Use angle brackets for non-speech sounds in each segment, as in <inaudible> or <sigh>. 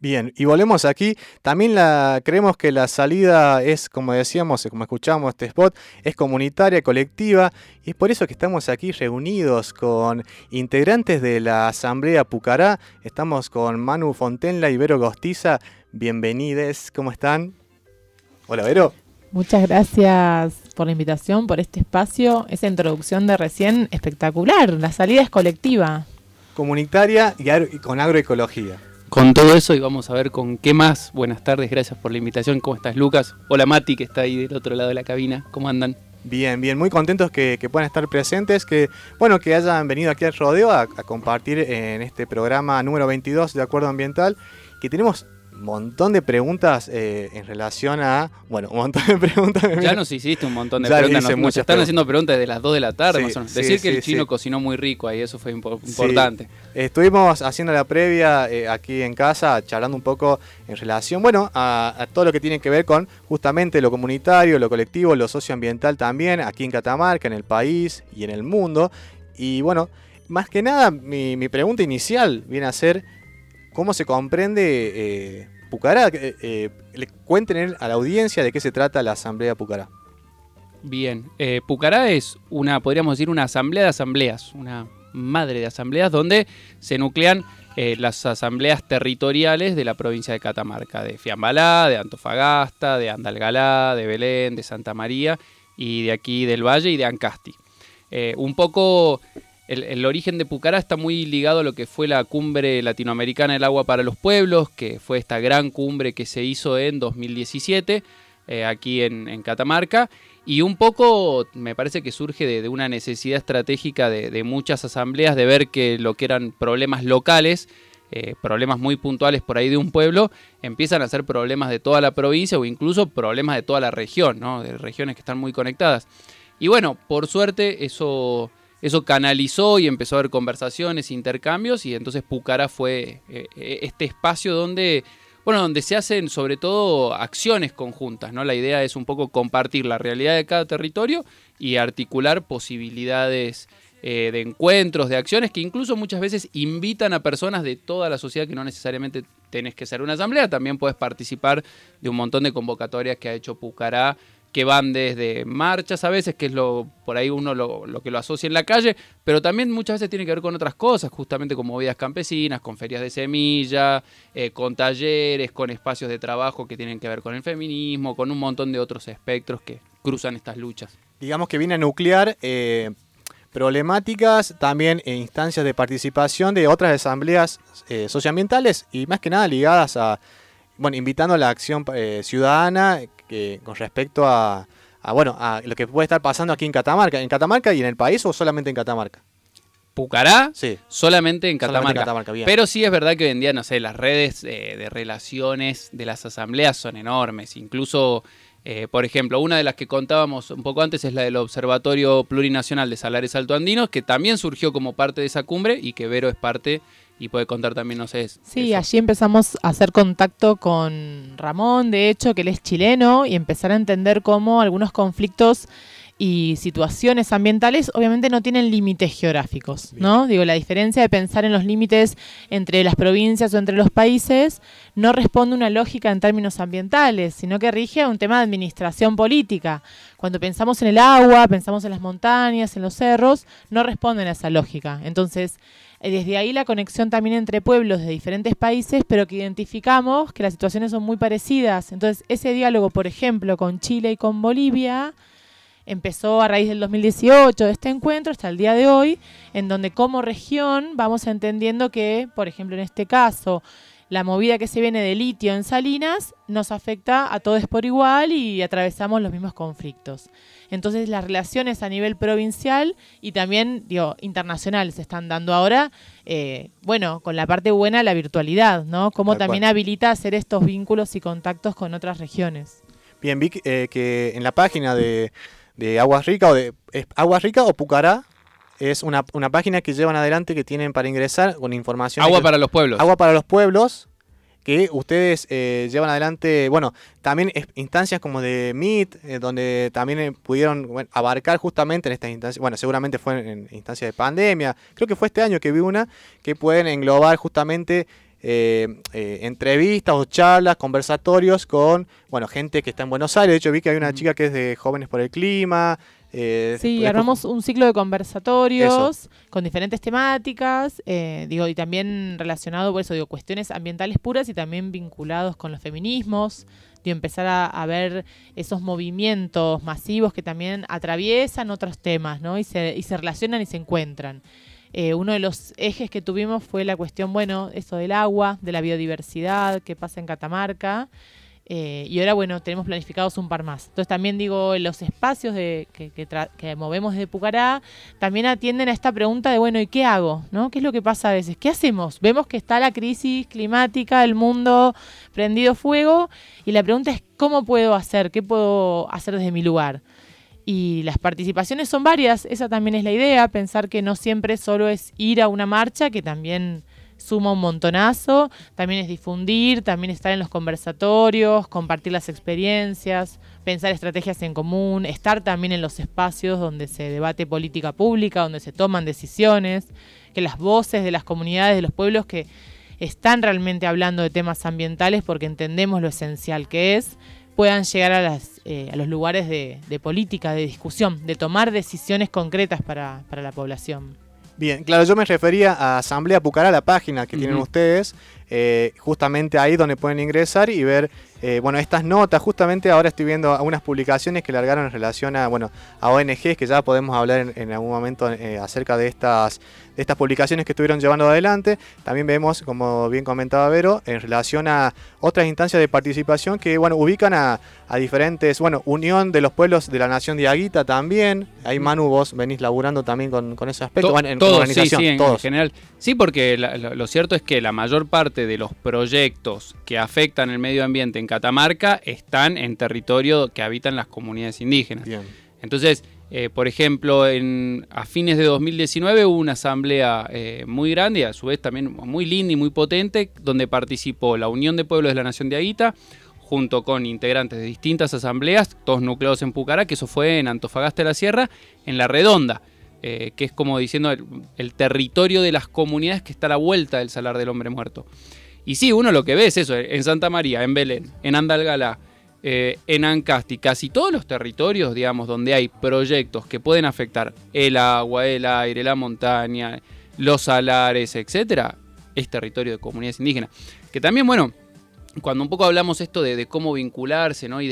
Bien, y volvemos aquí. También la, creemos que la salida es, como decíamos, como escuchamos este spot, es comunitaria, colectiva, y es por eso que estamos aquí reunidos con integrantes de la Asamblea Pucará. Estamos con Manu Fontenla y Vero Gostiza. Bienvenides, ¿cómo están? Hola, Vero. Muchas gracias por la invitación, por este espacio. Esa introducción de recién espectacular. La salida es colectiva. Comunitaria y con agroecología con todo eso y vamos a ver con qué más. Buenas tardes, gracias por la invitación. ¿Cómo estás, Lucas? Hola, Mati, que está ahí del otro lado de la cabina. ¿Cómo andan? Bien, bien, muy contentos que, puedan estar presentes, que bueno, que hayan venido aquí al rodeo a, a compartir en este programa número 22 de Acuerdo Ambiental, que tenemos montón de preguntas eh, en relación a. Bueno, un montón de preguntas. Ya nos hiciste un montón de preguntas. Nos, están haciendo preguntas desde las 2 de la tarde, más o menos. Decir que el chino cocinó muy rico ahí, eso fue importante. Estuvimos haciendo la previa eh, aquí en casa, charlando un poco en relación, bueno, a, todo lo que tiene que ver con justamente lo comunitario, lo colectivo, lo socioambiental también, aquí en Catamarca, en el país y en el mundo. Y bueno, más que nada, mi, mi pregunta inicial viene a ser cómo se comprende eh, Pucará. Eh, eh, cuenten a la audiencia de qué se trata la Asamblea Pucará. Bien, Pucará es una, podríamos decir, una asamblea de asambleas, una madre de asambleas donde se nuclean las asambleas territoriales de la provincia de Catamarca, de Fiambalá, de Antofagasta, de Andalgalá, de Belén, de Santa María y de aquí del Valle y de Ancasti. un poco el, origen de Pucará está muy ligado a lo que fue la cumbre latinoamericana del agua para los pueblos, que fue esta gran cumbre que se hizo en 2017 eh, aquí en, Catamarca. Y un poco me parece que surge de, una necesidad estratégica de, muchas asambleas de ver que lo que eran problemas locales, eh, problemas muy puntuales por ahí de un pueblo, empiezan a ser problemas de toda la provincia o incluso problemas de toda la región, ¿no? de regiones que están muy conectadas. Y bueno, por suerte eso eso canalizó y empezó a haber conversaciones, intercambios, y entonces Pucara fue eh, eh, este espacio donde, bueno, donde se hacen sobre todo acciones conjuntas, ¿no? La idea es un poco compartir la realidad de cada territorio y articular posibilidades eh, de encuentros, de acciones que incluso muchas veces invitan a personas de toda la sociedad que no necesariamente tenés que ser una asamblea, también puedes participar de un montón de convocatorias que ha hecho Pucará que van desde marchas a veces, que es lo por ahí uno lo, que lo asocia en la calle, pero también muchas veces tiene que ver con otras cosas, justamente con movidas campesinas, con ferias de semilla, eh, con talleres, con espacios de trabajo que tienen que ver con el feminismo, con un montón de otros espectros que cruzan estas luchas. Digamos que viene a nuclear eh, problemáticas, también e instancias de participación de otras asambleas eh, socioambientales y más que nada ligadas a, bueno, invitando a la acción ciudadana que con respecto a, bueno, a lo que puede estar pasando aquí en Catamarca. ¿En Catamarca y en el país o solamente en Catamarca? Pucará, sí. solamente en Catamarca. Pero sí es verdad que hoy en día, no sé, las redes eh, de relaciones de las asambleas son enormes. Incluso, eh, por ejemplo, una de las que contábamos un poco antes es la del Observatorio Plurinacional de Salares Altoandinos, que también surgió como parte de esa cumbre y que Vero es parte y puede contar también, no sé. Sí, allí empezamos a hacer contacto con Ramón, de hecho, que él es chileno, y empezar a entender cómo algunos conflictos y situaciones ambientales obviamente no tienen límites geográficos, ¿no? Digo, la diferencia de pensar en los límites entre las provincias o entre los países no responde a una lógica en términos ambientales, sino que rige a un tema de administración política. Cuando pensamos en el agua, pensamos en las montañas, en los cerros, no responden a esa lógica. Entonces, desde ahí la conexión también entre pueblos de diferentes países, pero que identificamos que las situaciones son muy parecidas. Entonces, ese diálogo, por ejemplo, con Chile y con Bolivia, empezó a raíz del 2018 de este encuentro hasta el día de hoy, en donde como región vamos entendiendo que, por ejemplo, en este caso, la movida que se viene de litio en Salinas nos afecta a todos por igual y atravesamos los mismos conflictos. Entonces las relaciones a nivel provincial y también digo, internacional se están dando ahora, eh, bueno, con la parte buena la virtualidad, ¿no? Cómo también habilita hacer estos vínculos y contactos con otras regiones. Bien, vi eh, que en la página de, de Aguas Rica o de Aguas Rica o Pucará es una, una, página que llevan adelante que tienen para ingresar con información. Agua para los pueblos. Agua para los pueblos que ustedes eh, llevan adelante, bueno, también instancias como de Meet, eh, donde también eh, pudieron abarcar justamente en estas instancias, bueno, seguramente fue en, instancias de pandemia, creo que fue este año que vi una, que pueden englobar justamente eh, eh, entrevistas o charlas, conversatorios con, bueno, gente que está en Buenos Aires. De hecho, vi que hay una chica que es de Jóvenes por el Clima. Eh, sí, armamos un ciclo de conversatorios con diferentes temáticas, digo, y también relacionado, por eso digo, cuestiones ambientales puras y también vinculados con los feminismos, digo, empezar a, ver esos movimientos masivos que también atraviesan otros temas, ¿no? Y se, y se relacionan y se encuentran. Eh, uno de los ejes que tuvimos fue la cuestión, bueno, eso del agua, de la biodiversidad, qué pasa en Catamarca. Eh, y ahora, bueno, tenemos planificados un par más. Entonces, también digo, los espacios que, movemos desde Pucará también atienden a esta pregunta de, bueno, ¿y qué hago? ¿no? ¿Qué es lo que pasa a veces? ¿Qué hacemos? Vemos que está la crisis climática, el mundo prendido fuego, y la pregunta es, ¿cómo puedo hacer? ¿Qué puedo hacer desde mi lugar? Y las participaciones son varias, esa también es la idea, pensar que no siempre solo es ir a una marcha, que también suma un montonazo, también es difundir, también estar en los conversatorios, compartir las experiencias, pensar estrategias en común, estar también en los espacios donde se debate política pública, donde se toman decisiones, que las voces de las comunidades, de los pueblos que están realmente hablando de temas ambientales porque entendemos lo esencial que es, puedan llegar a, las, eh, a los lugares de, política, de discusión, de tomar decisiones concretas para, la población. Bien, claro, yo me refería a Asamblea Pucará, la página que tienen ustedes, eh, justamente ahí donde pueden ingresar y ver eh, bueno, estas notas, justamente ahora estoy viendo algunas publicaciones que largaron en relación a, bueno, a ONGs, que ya podemos hablar en, algún momento eh, acerca de estas, de estas publicaciones que estuvieron llevando adelante. También vemos, como bien comentaba Vero, en relación a otras instancias de participación que, bueno, ubican a, diferentes, bueno, Unión de los Pueblos de la Nación de Aguita también. Ahí Manu, vos venís laburando también con, ese aspecto, bueno, en organización, sí, en, general. Sí, porque lo cierto es que la mayor parte de los proyectos que afectan el medio ambiente en Catamarca están en territorio que habitan las comunidades indígenas. Entonces, eh, por ejemplo, en, a fines de 2019 hubo una asamblea eh, muy grande y a su vez también muy linda y muy potente, donde participó la Unión de Pueblos de la Nación de Aguita, junto con integrantes de distintas asambleas, todos nucleados en Pucará, que eso fue en Antofagasta de la Sierra, en La Redonda, eh, que es como diciendo el, territorio de las comunidades que está a la vuelta del Salar del Hombre Muerto. Y sí, uno lo que ve es eso, en Santa María, en Belén, en Andalgalá, eh, en Ancasti, casi todos los territorios, digamos, donde hay proyectos que pueden afectar el agua, el aire, la montaña, los salares, etcétera, es territorio de comunidades indígenas. Que también, bueno, cuando un poco hablamos esto de, cómo vincularse, ¿no? Y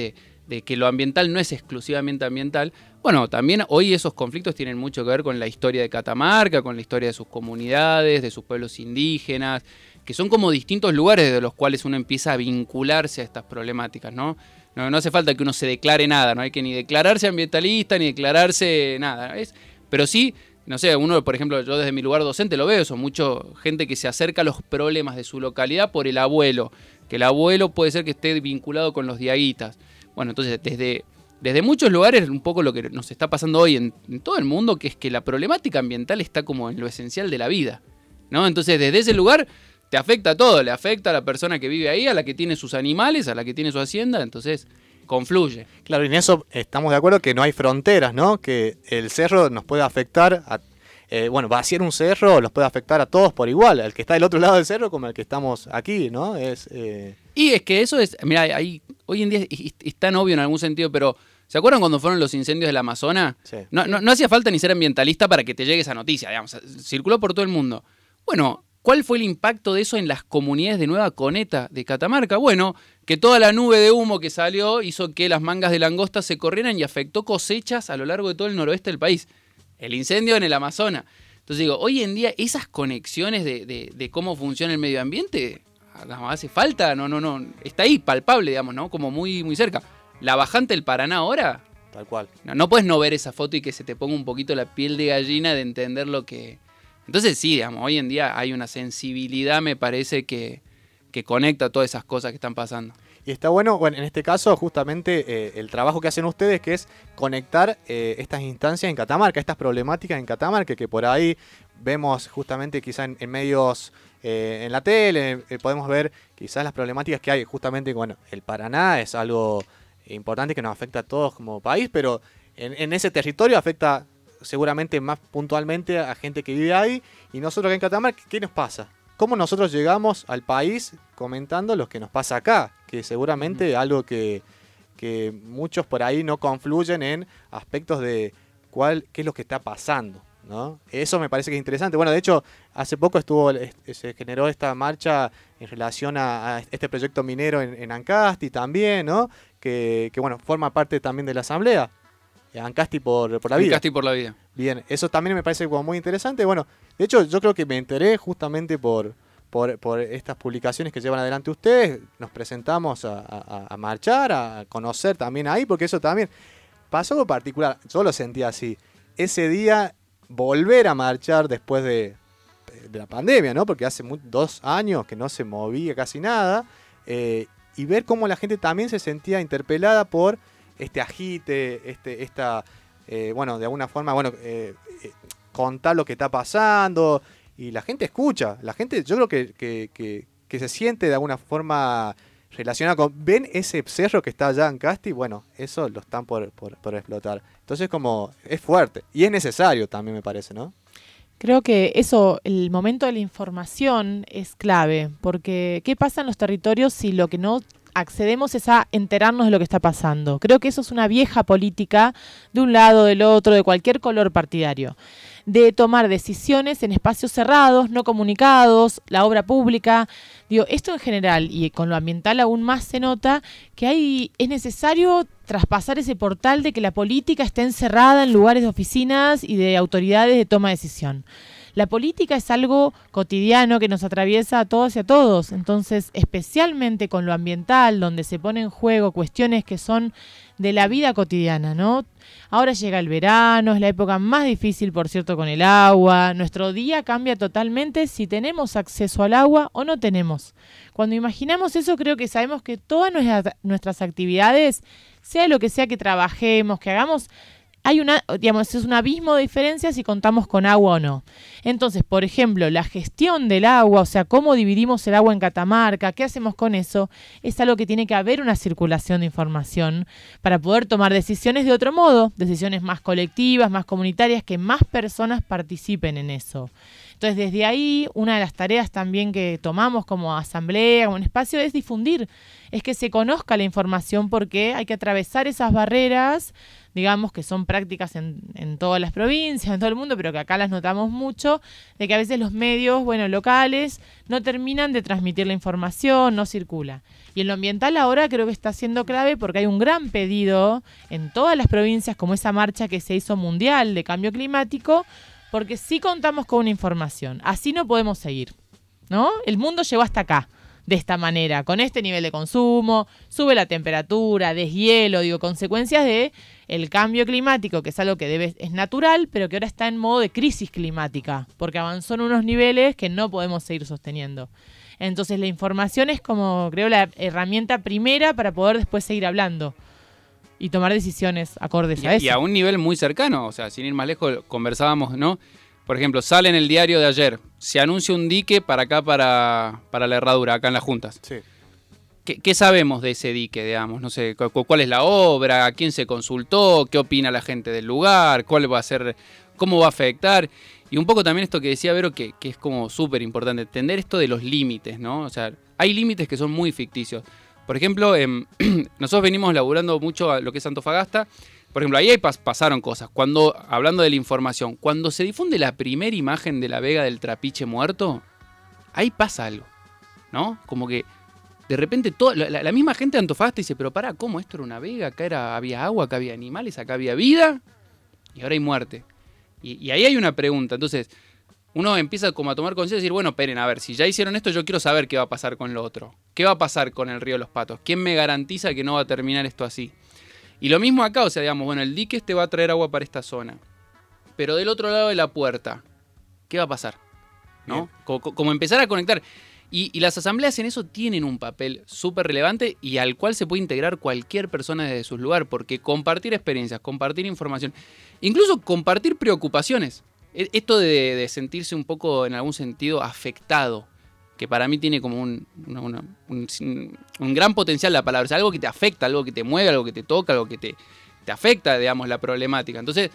de, que lo ambiental no es exclusivamente ambiental, bueno, también hoy esos conflictos tienen mucho que ver con la historia de Catamarca, con la historia de sus comunidades, de sus pueblos indígenas, que son como distintos lugares de los cuales uno empieza a vincularse a estas problemáticas, ¿no? No, hace falta que uno se declare nada, no hay que ni declararse ambientalista, ni declararse nada. Es, pero sí, no sé, uno, por ejemplo, yo desde mi lugar docente lo veo, son mucho gente que se acerca a los problemas de su localidad por el abuelo, que el abuelo puede ser que esté vinculado con los diaguitas. Bueno, entonces desde, desde muchos lugares, un poco lo que nos está pasando hoy en, todo el mundo, que es que la problemática ambiental está como en lo esencial de la vida. ¿no? Entonces, desde ese lugar te afecta a todo, le afecta a la persona que vive ahí, a la que tiene sus animales, a la que tiene su hacienda, entonces confluye. Claro, y en eso estamos de acuerdo que no hay fronteras, ¿no? Que el cerro nos puede afectar a, eh, bueno, va a ser un cerro, los puede afectar a todos por igual, al que está del otro lado del cerro como el que estamos aquí, ¿no? Es, eh, Y es que eso es, mira, ahí, hoy en día es, tan obvio en algún sentido, pero ¿se acuerdan cuando fueron los incendios del Amazonas? Sí. No, no, no hacía falta ni ser ambientalista para que te llegue esa noticia, digamos, circuló por todo el mundo. Bueno, ¿Cuál fue el impacto de eso en las comunidades de Nueva Coneta de Catamarca? Bueno, que toda la nube de humo que salió hizo que las mangas de langosta se corrieran y afectó cosechas a lo largo de todo el noroeste del país. El incendio en el Amazonas. Entonces digo, hoy en día esas conexiones de, cómo funciona el medio ambiente, hace falta, no, no, no, está ahí, palpable, digamos, ¿no? Como muy, muy cerca. La bajante del Paraná ahora. Tal cual. No, no puedes no ver esa foto y que se te ponga un poquito la piel de gallina de entender lo que, entonces sí, digamos, hoy en día hay una sensibilidad, me parece, que, que conecta todas esas cosas que están pasando. Y está bueno, bueno, en este caso, justamente eh, el trabajo que hacen ustedes, que es conectar eh, estas instancias en Catamarca, estas problemáticas en Catamarca, que por ahí vemos justamente quizá en, medios, eh, en la tele, podemos ver quizás las problemáticas que hay. Justamente, bueno, el Paraná es algo importante que nos afecta a todos como país, pero en, en ese territorio afecta seguramente más puntualmente a gente que vive ahí. Y nosotros acá en Catamarca, ¿qué nos pasa? Cómo nosotros llegamos al país comentando lo que nos pasa acá, que seguramente algo que, que muchos por ahí no confluyen en aspectos de cuál, qué es lo que está pasando. ¿no? Eso me parece que es interesante. Bueno, de hecho, hace poco estuvo se generó esta marcha en relación a, este proyecto minero en, Ancasti también, ¿no? Que, que, bueno, forma parte también de la asamblea. Ancasti por, por la vida. Ancasti por la vida. Bien, eso también me parece como muy interesante. Bueno, de hecho, yo creo que me enteré justamente por, por, estas publicaciones que llevan adelante ustedes. Nos presentamos a, marchar, a conocer también ahí, porque eso también pasó algo particular. Yo lo sentía así. Ese día, volver a marchar después de, la pandemia, ¿no? Porque hace dos años que no se movía casi nada. Eh, y ver cómo la gente también se sentía interpelada por este agite, este, esta, eh, bueno, de alguna forma, bueno, eh, eh, contar lo que está pasando y la gente escucha, la gente yo creo que, que, se siente de alguna forma relacionada con, ven ese cerro que está allá en Casti, bueno, eso lo están por, por, por explotar. Entonces como es fuerte y es necesario también me parece, ¿no? Creo que eso, el momento de la información es clave, porque ¿qué pasa en los territorios si lo que no accedemos es a enterarnos de lo que está pasando. Creo que eso es una vieja política de un lado, del otro, de cualquier color partidario, de tomar decisiones en espacios cerrados, no comunicados, la obra pública. Digo, esto en general y con lo ambiental aún más se nota que hay es necesario traspasar ese portal de que la política esté encerrada en lugares de oficinas y de autoridades de toma de decisión. La política es algo cotidiano que nos atraviesa a todos y a todos, entonces especialmente con lo ambiental, donde se ponen en juego cuestiones que son de la vida cotidiana, ¿no? Ahora llega el verano, es la época más difícil, por cierto, con el agua. Nuestro día cambia totalmente si tenemos acceso al agua o no tenemos. Cuando imaginamos eso, creo que sabemos que todas nuestras actividades, sea lo que sea que trabajemos, que hagamos, hay una, digamos, es un abismo de diferencia si contamos con agua o no. Entonces, por ejemplo, la gestión del agua, o sea, cómo dividimos el agua en Catamarca, qué hacemos con eso, es algo que tiene que haber una circulación de información para poder tomar decisiones de otro modo, decisiones más colectivas, más comunitarias, que más personas participen en eso. Entonces, desde ahí, una de las tareas también que tomamos como asamblea, como un espacio, es difundir, es que se conozca la información porque hay que atravesar esas barreras digamos, que son prácticas en, en, todas las provincias, en todo el mundo, pero que acá las notamos mucho, de que a veces los medios, bueno, locales, no terminan de transmitir la información, no circula. Y en lo ambiental ahora creo que está siendo clave porque hay un gran pedido en todas las provincias, como esa marcha que se hizo mundial de cambio climático, porque sí contamos con una información. Así no podemos seguir. ¿No? El mundo llegó hasta acá de esta manera, con este nivel de consumo, sube la temperatura, deshielo, digo, consecuencias de el cambio climático, que es algo que debe, es natural, pero que ahora está en modo de crisis climática, porque avanzó en unos niveles que no podemos seguir sosteniendo. Entonces la información es como, creo, la herramienta primera para poder después seguir hablando y tomar decisiones acordes a eso. Y a un nivel muy cercano, o sea, sin ir más lejos, conversábamos, ¿no? Por ejemplo, sale en el diario de ayer, se anuncia un dique para acá, para, para la herradura, acá en las juntas. Sí. ¿Qué, sabemos de ese dique, digamos? No sé, ¿cuál es la obra? ¿A quién se consultó? ¿Qué opina la gente del lugar? ¿Cuál va a ser? ¿Cómo va a afectar? Y un poco también esto que decía Vero, que, que es como súper importante, entender esto de los límites, ¿no? O sea, hay límites que son muy ficticios. Por ejemplo, em, <clears throat> nosotros venimos laburando mucho a lo que es Antofagasta por ejemplo, ahí pasaron cosas. Cuando, hablando de la información, cuando se difunde la primera imagen de la Vega del Trapiche muerto, ahí pasa algo. ¿No? Como que de repente toda, la, misma gente de Antofagasta dice, pero pará, ¿cómo esto era una vega? Acá era, había agua, acá había animales, acá había vida y ahora hay muerte. Y, ahí hay una pregunta. Entonces, uno empieza como a tomar conciencia y decir, bueno, esperen, a ver, si ya hicieron esto, yo quiero saber qué va a pasar con lo otro. ¿Qué va a pasar con el río de los Patos? ¿Quién me garantiza que no va a terminar esto así? Y lo mismo acá, o sea, digamos, bueno, el dique este va a traer agua para esta zona. Pero del otro lado de la puerta, ¿qué va a pasar? ¿No? Como, empezar a conectar. Y, las asambleas en eso tienen un papel súper relevante y al cual se puede integrar cualquier persona desde su lugar, porque compartir experiencias, compartir información, incluso compartir preocupaciones. E, esto de sentirse un poco en algún sentido afectado que para mí tiene como un, un, gran potencial la palabra. Es algo que te afecta, algo que te mueve, algo que te toca, algo que te, te afecta, digamos, la problemática. Entonces,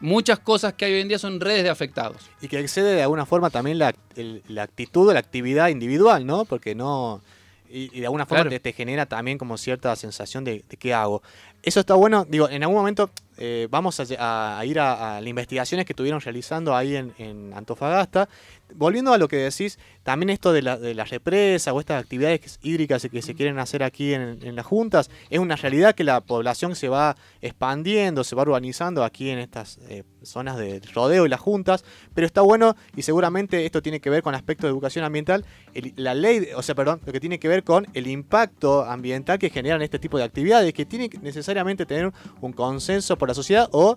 muchas cosas que hay hoy en día son redes de afectados. Y que excede de alguna forma también la, el- la actitud o la actividad individual, ¿no? Porque no. Y, y de alguna forma Claro. te, te genera también como cierta sensación de, de qué hago. Eso está bueno. Digo, en algún momento eh, vamos a, ir a, a las investigaciones que estuvieron realizando ahí en, en Antofagasta. Volviendo a lo que decís, también esto de la, de la represa o estas actividades hídricas que se quieren hacer aquí en, en las juntas, es una realidad que la población se va expandiendo, se va urbanizando aquí en estas eh, zonas de rodeo y las juntas, pero está bueno y seguramente esto tiene que ver con aspectos de educación ambiental, el- la ley, o sea, perdón, lo que tiene que ver con el impacto ambiental que generan este tipo de actividades, que tienen que necesariamente tener un consenso por la sociedad o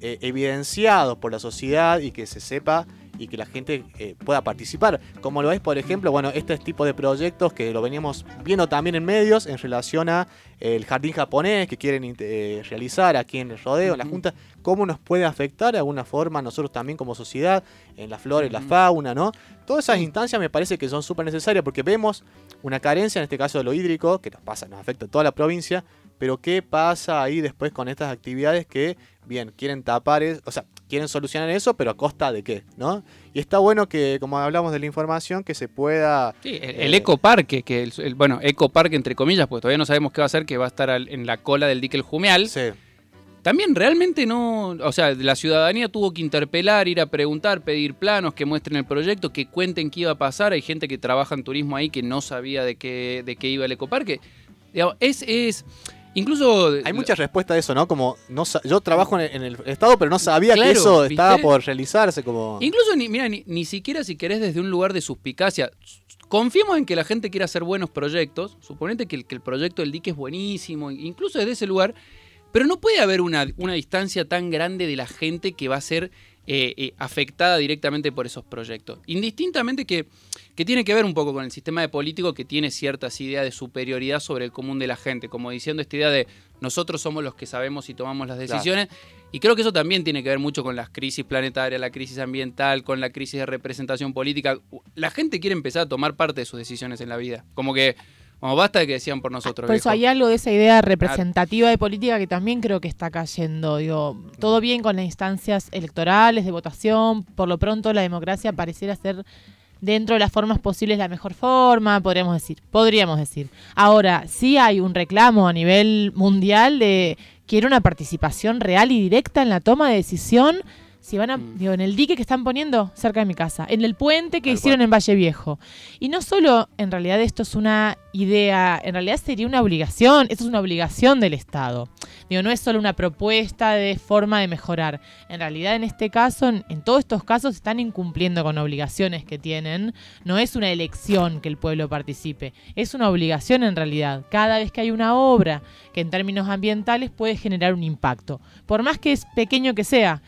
eh, evidenciado por la sociedad y que se sepa y que la gente eh, pueda participar. Como lo es, por ejemplo, bueno, este tipo de proyectos que lo veníamos viendo también en medios en relación a eh, el jardín japonés que quieren eh, realizar aquí en el rodeo, en la. Junta, cómo nos puede afectar de alguna forma a nosotros también como sociedad, en la flora y la fauna, ¿no? Todas esas instancias me parece que son súper necesarias porque vemos una carencia, en este caso de lo hídrico, que nos pasa, nos afecta a toda la provincia, pero ¿qué pasa ahí después con estas actividades que, bien, quieren tapar, es- o sea, quieren solucionar eso, pero a costa de qué, ¿no? Y está bueno que, como hablamos de la información, que se pueda... Sí, el, Eh, el ecoparque, que el, el- bueno, ecoparque entre comillas, pues todavía no sabemos qué va a ser, que va a estar al- en la cola del dique El Jumeal. Sí, También realmente no, o sea, la ciudadanía tuvo que interpelar, ir a preguntar, pedir planos, que muestren el proyecto, que cuenten qué iba a pasar. Hay gente que trabaja en turismo ahí que no sabía de qué, de qué iba el ecoparque. Digamos, es, es, incluso... hay muchas respuestas a eso, ¿no? Como, no yo trabajo en el, en el Estado, pero no sabía Claro, que eso ¿viste? estaba por realizarse, como... Incluso, ni, mira, ni, ni siquiera si querés desde un lugar de suspicacia. Confiemos en que la gente quiera hacer buenos proyectos. Suponete que el, que el proyecto del dique es buenísimo, incluso desde ese lugar. Pero no puede haber una, una distancia tan grande de la gente que va a ser eh, eh, afectada directamente por esos proyectos. Indistintamente que, que tiene que ver un poco con el sistema de político que tiene ciertas ideas de superioridad sobre el común de la gente, como diciendo esta idea de nosotros somos los que sabemos y tomamos las Claro. decisiones. Y creo que eso también tiene que ver mucho con las crisis planetarias, la crisis ambiental, con la crisis de representación política. La gente quiere empezar a tomar parte de sus decisiones en la vida. Como que, como basta de que decían por nosotros. Por eso viejo. hay algo de esa idea representativa de política que también creo que está cayendo. Digo, todo bien con las instancias electorales, de votación. Por lo pronto la democracia pareciera ser dentro de las formas posibles la mejor forma, podríamos decir. Podríamos decir. Ahora, sí hay un reclamo a nivel mundial de quiero una participación real y directa en la toma de decisión. Si van a, Mm. digo, en el dique que están poniendo cerca de mi casa, en el puente que hicieron cual. en Valle Viejo. Y no solo en realidad esto es una idea, en realidad sería una obligación, esto es una obligación del Estado. Digo, no es solo una propuesta de forma de mejorar. En realidad en este caso, en, en todos estos casos están incumpliendo con obligaciones que tienen. No es una elección que el pueblo participe, es una obligación en realidad. Cada vez que hay una obra que en términos ambientales puede generar un impacto, por más que es pequeño que sea.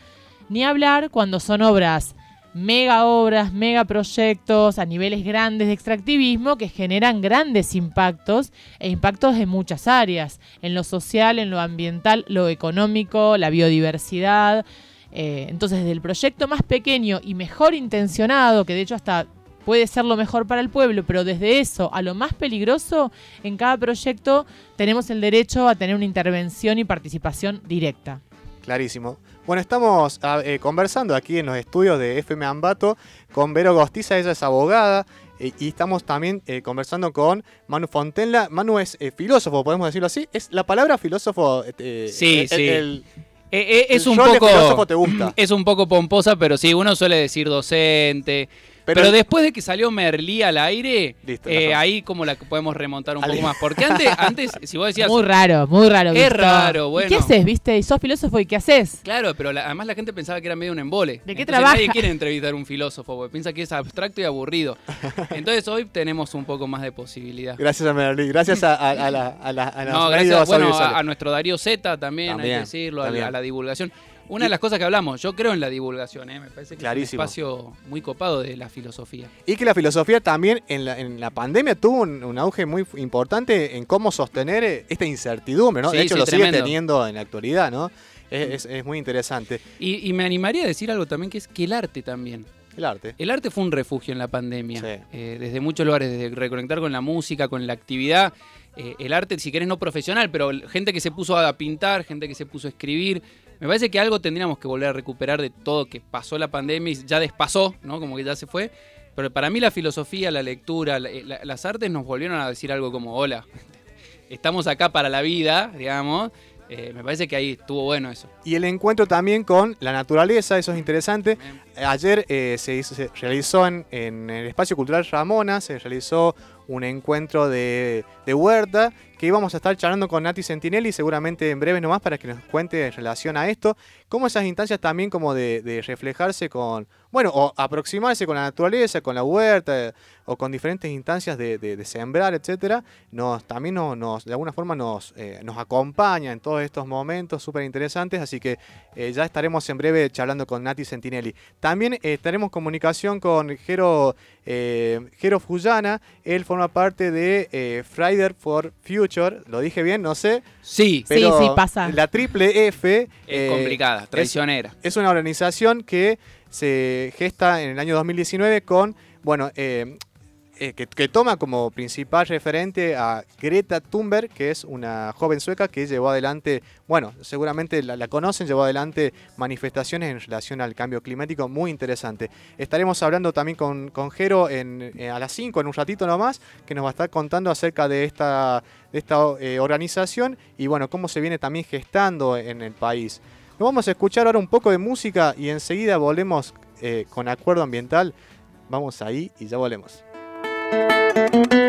Ni hablar cuando son obras mega obras, mega proyectos a niveles grandes de extractivismo que generan grandes impactos e impactos en muchas áreas, en lo social, en lo ambiental, lo económico, la biodiversidad. Eh, entonces, desde el proyecto más pequeño y mejor intencionado, que de hecho hasta puede ser lo mejor para el pueblo, pero desde eso a lo más peligroso, en cada proyecto tenemos el derecho a tener una intervención y participación directa. Clarísimo. Bueno, estamos ah, eh, conversando aquí en los estudios de FM Ambato con Vero Gostiza, ella es abogada, eh, y estamos también eh, conversando con Manu Fontenla. Manu es filósofo, podemos decirlo así. ¿Es la palabra filósofo? Sí, el- sí. el- es el un poco. filósofo te gusta. <clears throat> Es un poco pomposa, pero sí, uno suele decir docente. Pero- Pero, después de que salió Merlí al aire, Listo, eh, ahí como la podemos remontar un poco <laughs> más. Porque antes, antes si vos decías. Muy raro, muy raro. Es visto. raro, ¿Y bueno. qué haces, viste? Y sos filósofo y qué haces? Claro, pero la- además la gente pensaba que era medio un embole. ¿De qué Entonces trabaja? Nadie quiere entrevistar a un filósofo, porque piensa que es abstracto y aburrido. <laughs> Entonces hoy tenemos un poco más de posibilidad. Gracias a Merlí, gracias a, a- a la, a la- a los No, gracias bueno, a, a nuestro Darío Z también, hay que decirlo, la, también. a la divulgación. Una de las cosas que hablamos, yo creo en la divulgación, ¿eh? me parece que Clarísimo. es un espacio muy copado de la filosofía. Y que la filosofía también en la, en la pandemia tuvo un, un auge muy importante en cómo sostener eh, esta incertidumbre, ¿no? Sí, de hecho, sí, lo sigue tremendo. teniendo en la actualidad, ¿no? Es, es- es muy interesante. Y, y me animaría a decir algo también, que es que el arte también. El arte. El arte fue un refugio en la pandemia. Sí. Eh, desde muchos lugares, desde reconectar con la música, con la actividad. Eh, el arte, si querés, no profesional, pero gente que se puso a pintar, gente que se puso a escribir. Me parece que algo tendríamos que volver a recuperar de todo que pasó la pandemia y ya despasó, ¿no? Como que ya se fue. Pero para mí la filosofía, la lectura, la- la- las artes nos volvieron a decir algo como, hola, <laughs> estamos acá para la vida, digamos. Eh, me parece que ahí estuvo bueno eso. Y el encuentro también con la naturaleza, eso es interesante. Bien. Ayer eh, se, hizo- se realizó en, en el Espacio Cultural Ramona, se realizó un encuentro de, de huerta que íbamos a estar charlando con Nati Sentinelli seguramente en breve nomás para que nos cuente en relación a esto, cómo esas instancias también como de, reflejarse con, bueno, o aproximarse con la naturaleza, con la huerta, o con diferentes instancias de, sembrar, etcétera, nos, también nos, de alguna forma nos, eh, nos acompaña en todos estos momentos súper interesantes, así que eh, ya estaremos en breve charlando con Nati Sentinelli. También eh, estaremos en comunicación con Jero, Jero Fuyana, él forma parte de Friday for Future, lo dije bien, no sé, Sí, pero sí, pasa. la triple F es eh, complicada, es- traicionera. es una organización que se gesta en el año 2019 con, bueno, eh, eh, que, toma como principal referente a Greta Thunberg, que es una joven sueca que llevó adelante, bueno, seguramente la, conocen, llevó adelante manifestaciones en relación al cambio climático muy interesante. Estaremos hablando también con, con Jero en, eh, a las 5, en un ratito nomás, que nos va a estar contando acerca de esta, de esta eh, organización y bueno, cómo se viene también gestando en el país. Nos vamos a escuchar ahora un poco de música y enseguida volvemos con acuerdo ambiental. Vamos ahí y ya volvemos. Y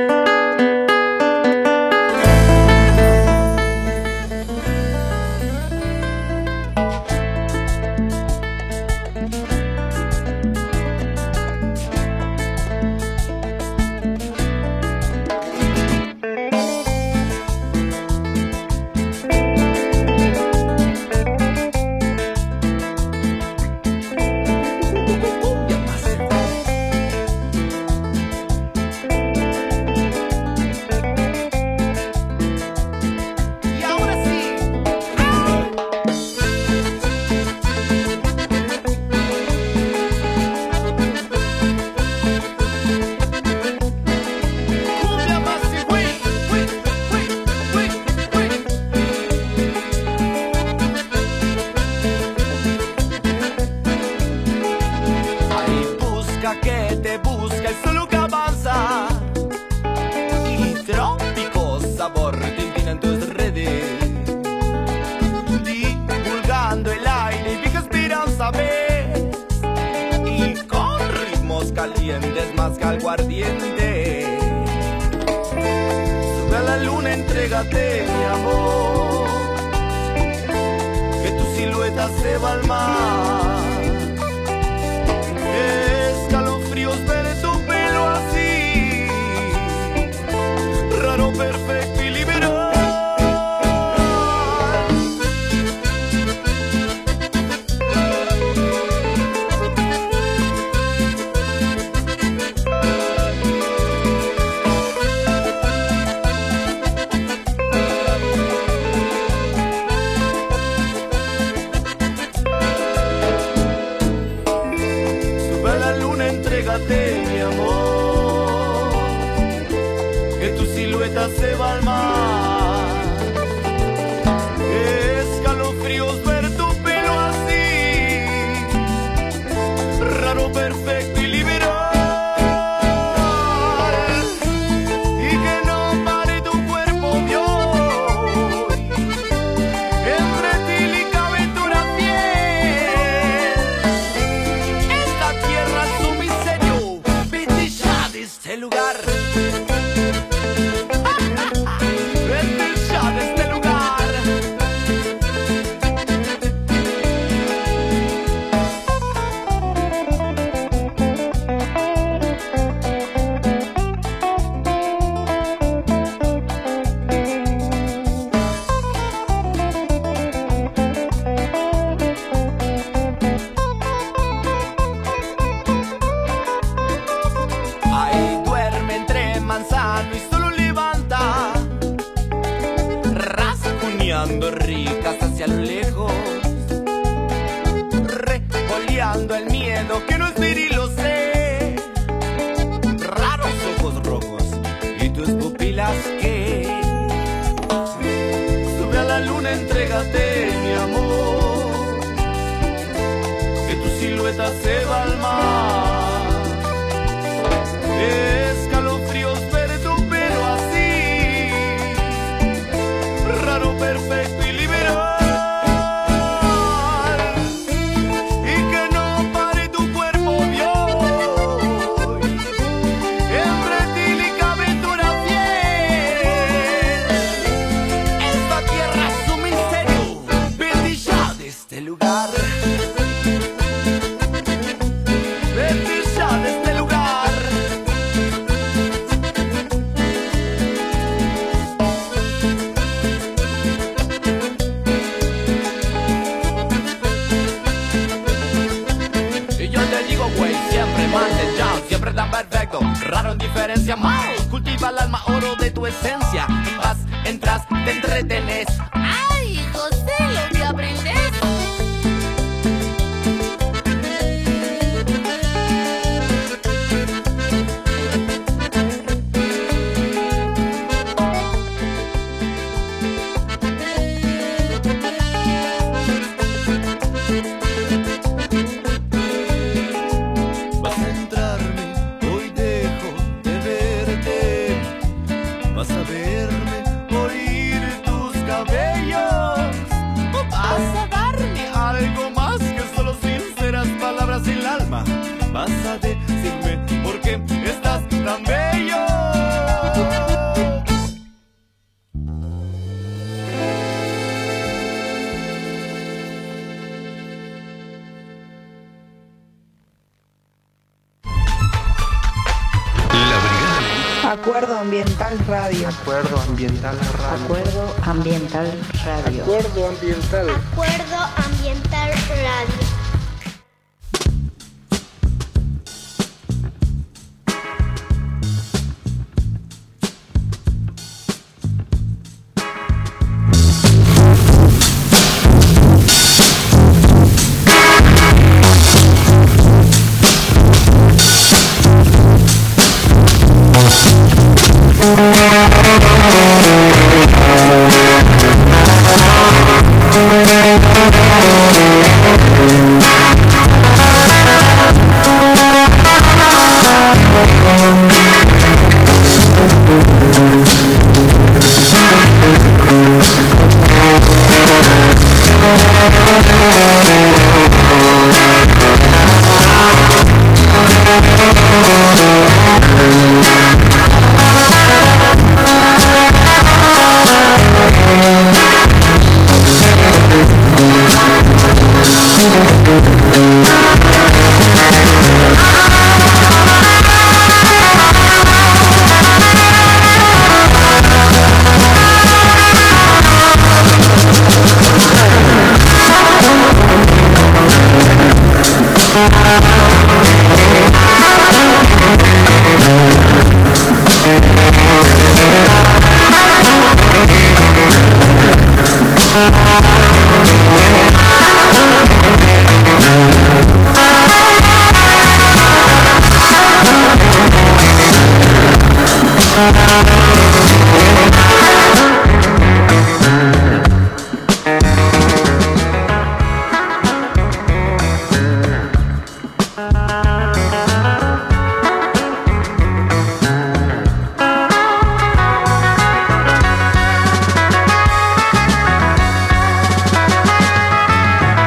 Vas a decirme por qué estás tan bello. Acuerdo Ambiental Radio. Acuerdo Ambiental Radio. Acuerdo Ambiental Radio. Acuerdo Ambiental. Acuerdo Ambiental Radio.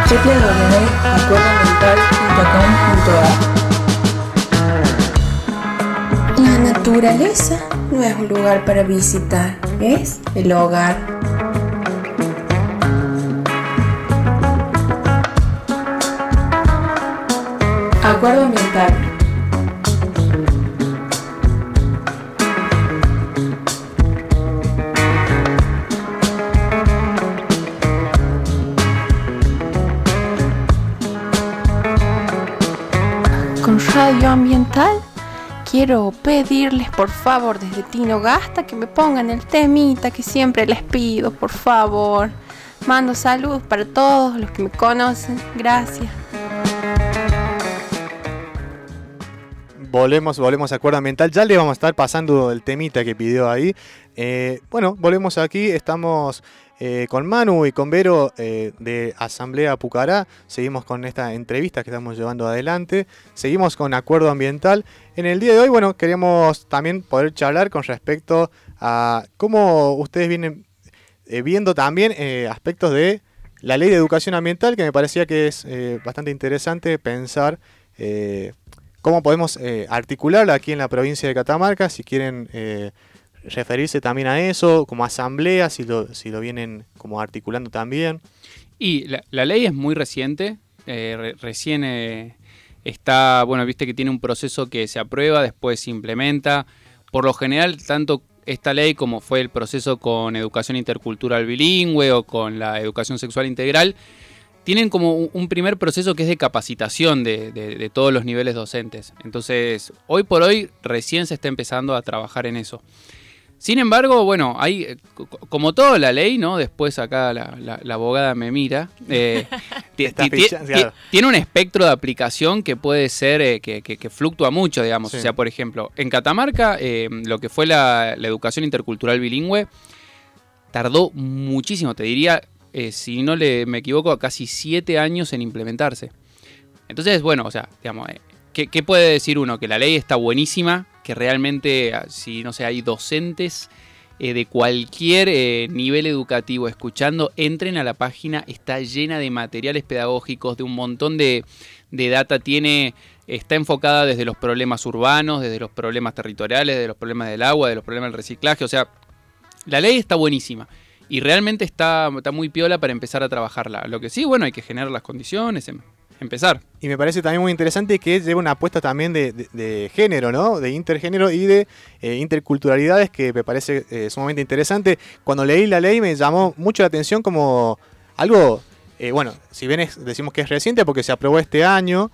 www.acuerdoambiental.com.ar La naturaleza no es un lugar para visitar, es el hogar. Acuerdo ambiental. Ambiental quiero pedirles por favor desde Tino Gasta que me pongan el temita que siempre les pido, por favor. Mando saludos para todos los que me conocen. Gracias. volvemos, volvemos a acuerdo ambiental. Ya le vamos a estar pasando el temita que pidió ahí. Eh, bueno, volvemos aquí. Estamos eh, con Manu y con Vero eh, de Asamblea Pucará. Seguimos con esta entrevista que estamos llevando adelante. Seguimos con acuerdo ambiental. En el día de hoy, bueno, queremos también poder charlar con respecto a cómo ustedes vienen eh, viendo también aspectos de la ley de educación ambiental, que me parecía que es bastante interesante pensar cómo podemos articularla aquí en la provincia de Catamarca, si quieren referirse también a eso, como asamblea, si lo, si lo vienen como articulando también. Y la, ley es muy reciente, eh, re- recién eh, está, bueno, viste que tiene un proceso que se aprueba, después se implementa. Por lo general, tanto esta ley como fue el proceso con educación intercultural bilingüe o con la educación sexual integral, tienen como un- primer proceso que es de capacitación de- de todos los niveles docentes. Entonces, hoy por hoy recién se está empezando a trabajar en eso. Sin embargo, bueno, hay, eh, co- co- como toda la ley, ¿no? Después acá la, la- la abogada me mira. eh, <laughs> tiene un espectro de aplicación que puede ser, eh, que, que- que fluctúa mucho, digamos. Sí. O sea, por ejemplo, en Catamarca, eh, lo que fue la, la educación intercultural bilingüe, tardó muchísimo, te diría, si no le, me equivoco, casi siete años en implementarse. Entonces, bueno, o sea, digamos, ¿qué, qué puede decir uno? Que la ley está buenísima, que realmente, ah, si no sé, hay docentes eh, de cualquier eh, nivel educativo escuchando, entren a la página, está llena de materiales pedagógicos, de un montón de, de data, tiene, está enfocada desde los problemas urbanos, desde los problemas territoriales, desde los problemas del agua, de los problemas del reciclaje, o sea, la ley está buenísima. Y realmente está, está muy piola para empezar a trabajarla. Lo que sí, bueno, hay que generar las condiciones, em- empezar. Y me parece también muy interesante que lleva una apuesta también de, género, ¿no? De intergénero y de eh, interculturalidades que me parece eh, sumamente interesante. Cuando leí la ley me llamó mucho la atención como algo, eh, bueno, si bien es- decimos que es reciente porque se aprobó este año,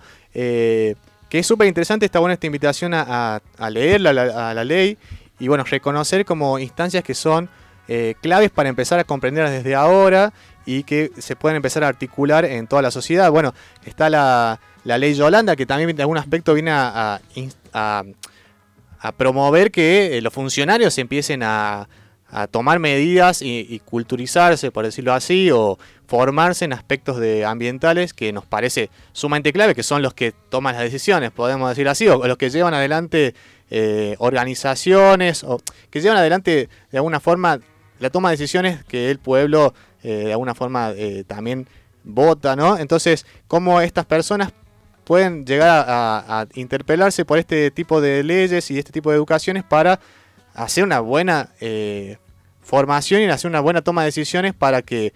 que es súper interesante, está buena esta invitación a, a- leerla, a la, ley, y bueno, reconocer como instancias que son eh, claves para empezar a comprenderlas desde ahora y que se pueden empezar a articular en toda la sociedad. Bueno, está la, la ley Yolanda, que también de algún aspecto viene a, promover que eh, los funcionarios empiecen a, a tomar medidas y, culturizarse, por decirlo así, o formarse en aspectos de ambientales que nos parece sumamente clave, que son los que toman las decisiones, podemos decir así, o los que llevan adelante eh, organizaciones, o que llevan adelante de alguna forma la toma de decisiones que el pueblo de alguna forma eh, también vota, ¿no? Entonces, cómo estas personas pueden llegar a, interpelarse por este tipo de leyes y este tipo de educaciones para hacer una buena eh, formación y hacer una buena toma de decisiones para que,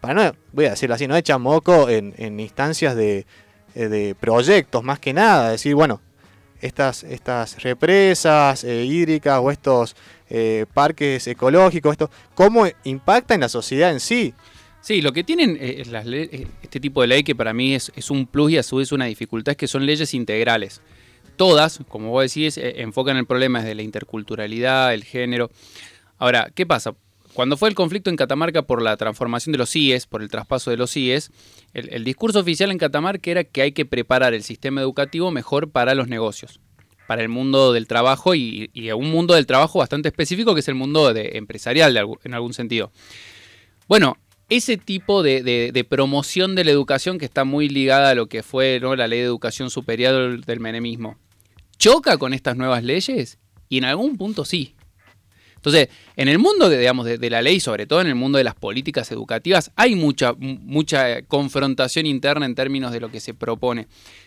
para no, voy a decirlo así, no echan moco en, instancias de, eh, de proyectos más que nada, decir, bueno, estas, estas represas eh, hídricas o estos eh, parques ecológicos, esto, cómo impacta en la sociedad en sí. Sí, lo que tienen eh, eh, este tipo de ley que para mí es, un plus y a su vez una dificultad es que son leyes integrales. Todas, como vos decís, enfocan el problema desde la interculturalidad, el género. Ahora, ¿qué pasa? Cuando fue el conflicto en Catamarca por la transformación de los CIES, por el traspaso de los CIES, el discurso oficial en Catamarca era que hay que preparar el sistema educativo mejor para los negocios, para el mundo del trabajo y, un mundo del trabajo bastante específico que es el mundo de- empresarial en algún sentido. Bueno, ese tipo de, promoción de la educación que está muy ligada a lo que fue la ley de educación superior del menemismo, ¿choca con estas nuevas leyes? Y en algún punto sí. Entonces, en el mundo de, digamos, de, de la ley, sobre todo en el mundo de las políticas educativas, hay mucha, mucha confrontación interna en términos de lo que se propone.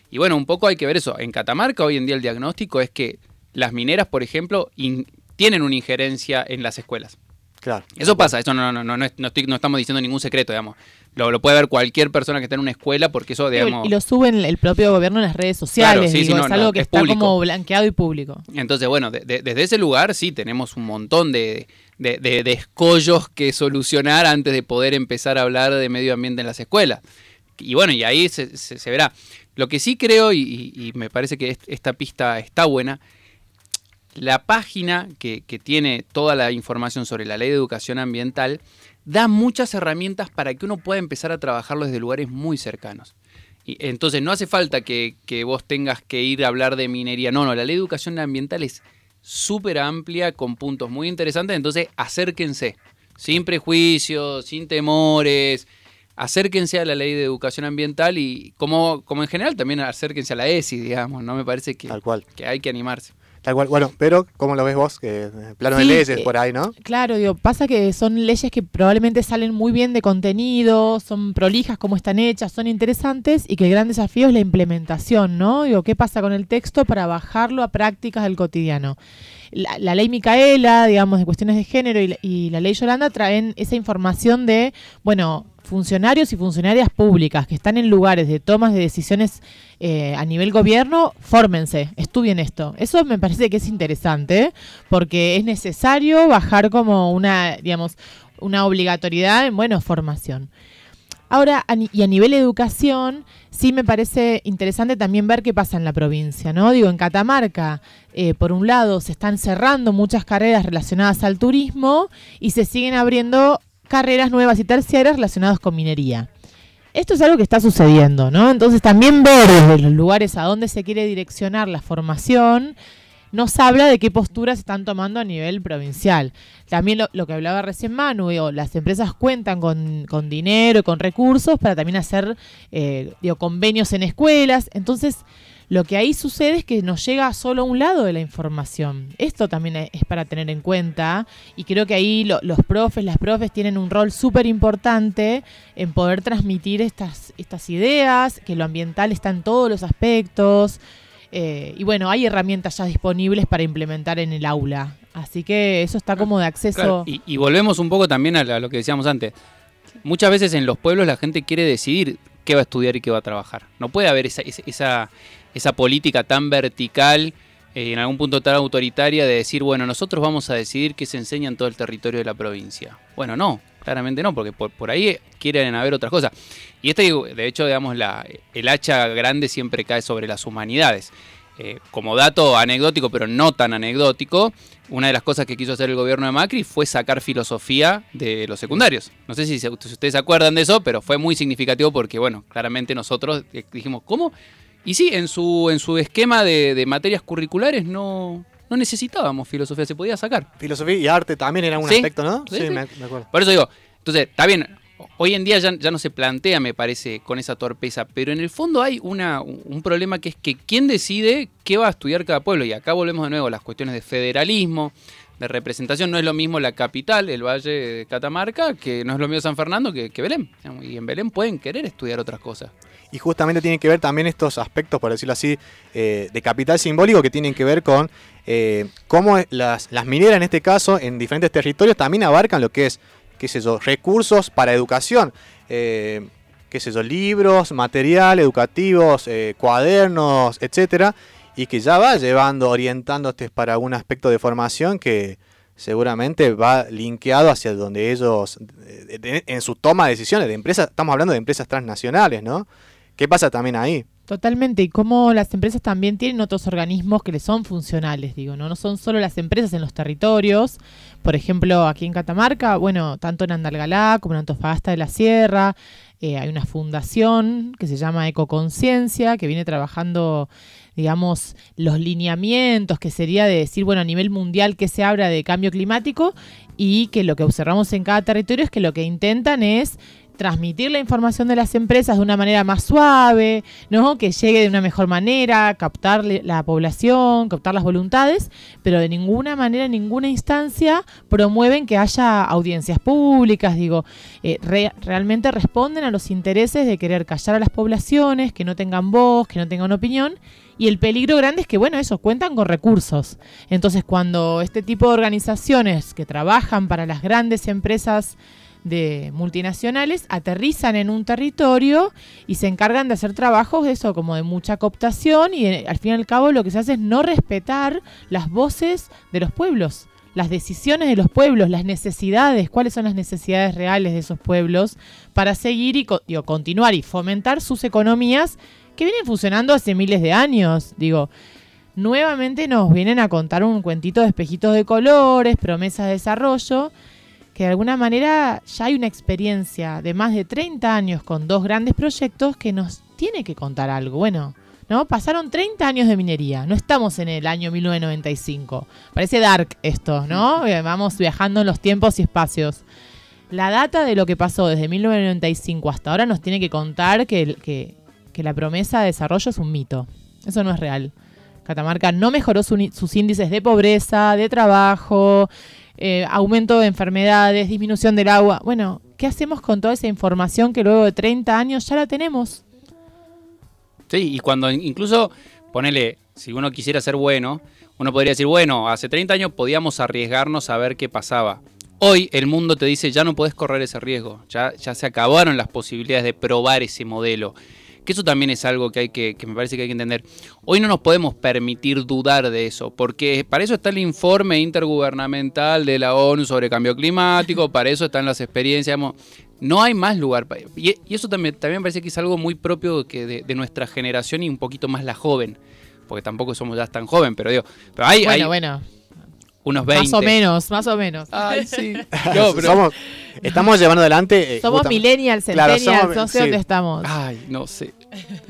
Y bueno, un poco hay que ver eso. En Catamarca hoy en día el diagnóstico es que las mineras, por ejemplo, in- tienen una injerencia en las escuelas. Claro. Eso pasa, eso no, no, no, no, es- no estoy- no estamos diciendo ningún secreto, digamos. Lo, lo puede ver cualquier persona que esté en una escuela porque eso, digamos... Y lo suben el propio gobierno en las redes sociales. sí, sí, digo, no, es algo no, que es está público. como blanqueado y público. Entonces, bueno, de- de- desde ese lugar sí tenemos un montón de, de- de- de escollos que solucionar antes de poder empezar a hablar de medio ambiente en las escuelas. Y bueno, y ahí se, se- se verá. Lo que sí creo, y, me parece que est- esta pista está buena, la página que, que tiene toda la información sobre la ley de educación ambiental da muchas herramientas para que uno pueda empezar a trabajarlo desde lugares muy cercanos. Y entonces no hace falta que, que vos tengas que ir a hablar de minería. No, no, la ley de educación ambiental es súper amplia, con puntos muy interesantes, entonces acérquense, sin prejuicios, sin temores, acérquense a la ley de educación ambiental y como, como en general también acérquense a la ESI, digamos, ¿no? Me parece que, Tal cual. que hay que animarse. Tal cual. Bueno, pero ¿cómo lo ves vos? Que eh, plano de leyes eh, por ahí, ¿no? Claro, digo, pasa que son leyes que probablemente salen muy bien de contenido, son prolijas como están hechas, son interesantes y que el gran desafío es la implementación, ¿no? Digo, ¿qué pasa con el texto para bajarlo a prácticas del cotidiano? La, la ley Micaela, digamos, de cuestiones de género y la, y la ley Yolanda traen esa información de, bueno, funcionarios y funcionarias públicas que están en lugares de tomas de decisiones eh, a nivel gobierno, fórmense, estudien esto. Eso me parece que es interesante porque es necesario bajar como una, digamos, una obligatoriedad en, bueno, formación. Ahora, y a nivel educación, sí me parece interesante también ver qué pasa en la provincia, ¿no? Digo, en Catamarca, eh, por un lado, se están cerrando muchas carreras relacionadas al turismo y se siguen abriendo carreras nuevas y terciarias relacionadas con minería. Esto es algo que está sucediendo, ¿no? Entonces también ver desde los lugares a dónde se quiere direccionar la formación nos habla de qué posturas están tomando a nivel provincial. También lo, que hablaba recién Manu, digo, las empresas cuentan con, con dinero, con recursos para también hacer eh, digo, convenios en escuelas. Entonces, lo que ahí sucede es que nos llega solo un lado de la información. Esto también e- es para tener en cuenta y creo que ahí lo- los profes, las profes tienen un rol súper importante en poder transmitir estas, ideas, que lo ambiental está en todos los aspectos. eh, y bueno, hay herramientas ya disponibles para implementar en el aula. Así que eso está como de acceso. Y, volvemos un poco también a, a lo que decíamos antes. Muchas veces en los pueblos la gente quiere decidir qué va a estudiar y qué va a trabajar. No puede haber esa, esa, esa- política tan vertical, eh, en algún punto tan autoritaria, de decir, bueno, nosotros vamos a decidir qué se enseña en todo el territorio de la provincia. Bueno, no, claramente no, porque por, por ahí quieren haber otras cosas. Y este, de hecho, digamos, la, el hacha grande siempre cae sobre las humanidades. Eh, como dato anecdótico, pero no tan anecdótico, una de las cosas que quiso hacer el gobierno de Macri fue sacar filosofía de los secundarios. No sé si, se- si ustedes se acuerdan de eso, pero fue muy significativo porque, bueno, claramente nosotros eh, dijimos, ¿cómo? Y sí, en su, en su esquema de, de materias curriculares no, no necesitábamos filosofía, se podía sacar. Filosofía y arte también era un Sí. aspecto, ¿no? Sí, sí. Me, me acuerdo. Por eso digo, entonces, está bien, hoy en día ya, no se plantea, me parece, con esa torpeza, pero en el fondo hay una, un problema que es que quién decide qué va a estudiar cada pueblo. Y acá volvemos de nuevo a las cuestiones de federalismo, de representación. No es lo mismo la capital, el Valle de Catamarca, que no es lo mismo San Fernando que, Belén. Y en Belén pueden querer estudiar otras cosas. Y justamente tienen que ver también estos aspectos, por decirlo así, eh, de capital simbólico que tienen que ver con eh, cómo las mineras, en este caso, en diferentes territorios, también abarcan lo que es, qué sé yo, recursos para educación. eh, qué sé yo, libros, material, educativos, eh, cuadernos, etcétera, y que ya va llevando, orientándote para algún aspecto de formación que seguramente va linkeado hacia donde ellos, eh, en su toma de decisiones de empresas, estamos hablando de empresas transnacionales, ¿no? ¿Qué pasa también ahí? Totalmente, y cómo las empresas también tienen otros organismos que les son funcionales, digo, ¿no? No son solo las empresas en los territorios, por ejemplo, aquí en Catamarca, bueno, tanto en Andalgalá como en Antofagasta de la Sierra, eh, hay una fundación que se llama Ecoconciencia, que viene trabajando, digamos, los lineamientos, que sería de decir, bueno, a nivel mundial que se habla de cambio climático y que lo que observamos en cada territorio es que lo que intentan es transmitir la información de las empresas de una manera más suave, ¿no? Que llegue de una mejor manera, captar la población, captar las voluntades, pero de ninguna manera, en ninguna instancia promueven que haya audiencias públicas, digo, eh, re- realmente responden a los intereses de querer callar a las poblaciones, que no tengan voz, que no tengan opinión, y el peligro grande es que, bueno, eso, cuentan con recursos. Entonces, cuando este tipo de organizaciones que trabajan para las grandes empresas de multinacionales aterrizan en un territorio y se encargan de hacer trabajos de eso como de mucha cooptación y eh, al fin y al cabo lo que se hace es no respetar las voces de los pueblos, las decisiones de los pueblos, las necesidades, cuáles son las necesidades reales de esos pueblos para seguir y digo, continuar y fomentar sus economías que vienen funcionando hace miles de años, digo. Nuevamente nos vienen a contar un cuentito de espejitos de colores, promesas de desarrollo, que de alguna manera ya hay una experiencia de más de 30 años con dos grandes proyectos que nos tiene que contar algo. Bueno, ¿no? Pasaron 30 años de minería, no estamos en el año 1995. Parece dark esto, ¿no? <laughs> Eh, Vamos viajando en los tiempos y espacios. La data de lo que pasó desde 1995 hasta ahora nos tiene que contar que, que- que la promesa de desarrollo es un mito. Eso no es real. Catamarca no mejoró su sus índices de pobreza, de trabajo, eh, aumento de enfermedades, disminución del agua. Bueno, ¿qué hacemos con toda esa información que luego de 30 años ya la tenemos? Sí, y cuando incluso, ponele, si uno quisiera ser bueno, uno podría decir, bueno, hace 30 años podíamos arriesgarnos a ver qué pasaba. Hoy el mundo te dice, ya no podés correr ese riesgo, ya, ya se acabaron las posibilidades de probar ese modelo. Que eso también es algo que, hay que, que me parece que hay que entender. Hoy no nos podemos permitir dudar de eso, porque para eso está el informe intergubernamental de la ONU sobre cambio climático, <laughs> para eso están las experiencias. digamos, no hay más lugar. Y, y eso también, también me parece que es algo muy propio que de, de nuestra generación y un poquito más la joven. Porque tampoco somos ya tan joven, pero digo, pero hay, bueno, unos 20. más o menos, más o menos. Ay, sí. <laughs> No, pero- Somos- estamos llevando adelante. eh, somos justamente- millennials, Claro, centennials, somos- no sé sí. dónde estamos. Ay, no sé.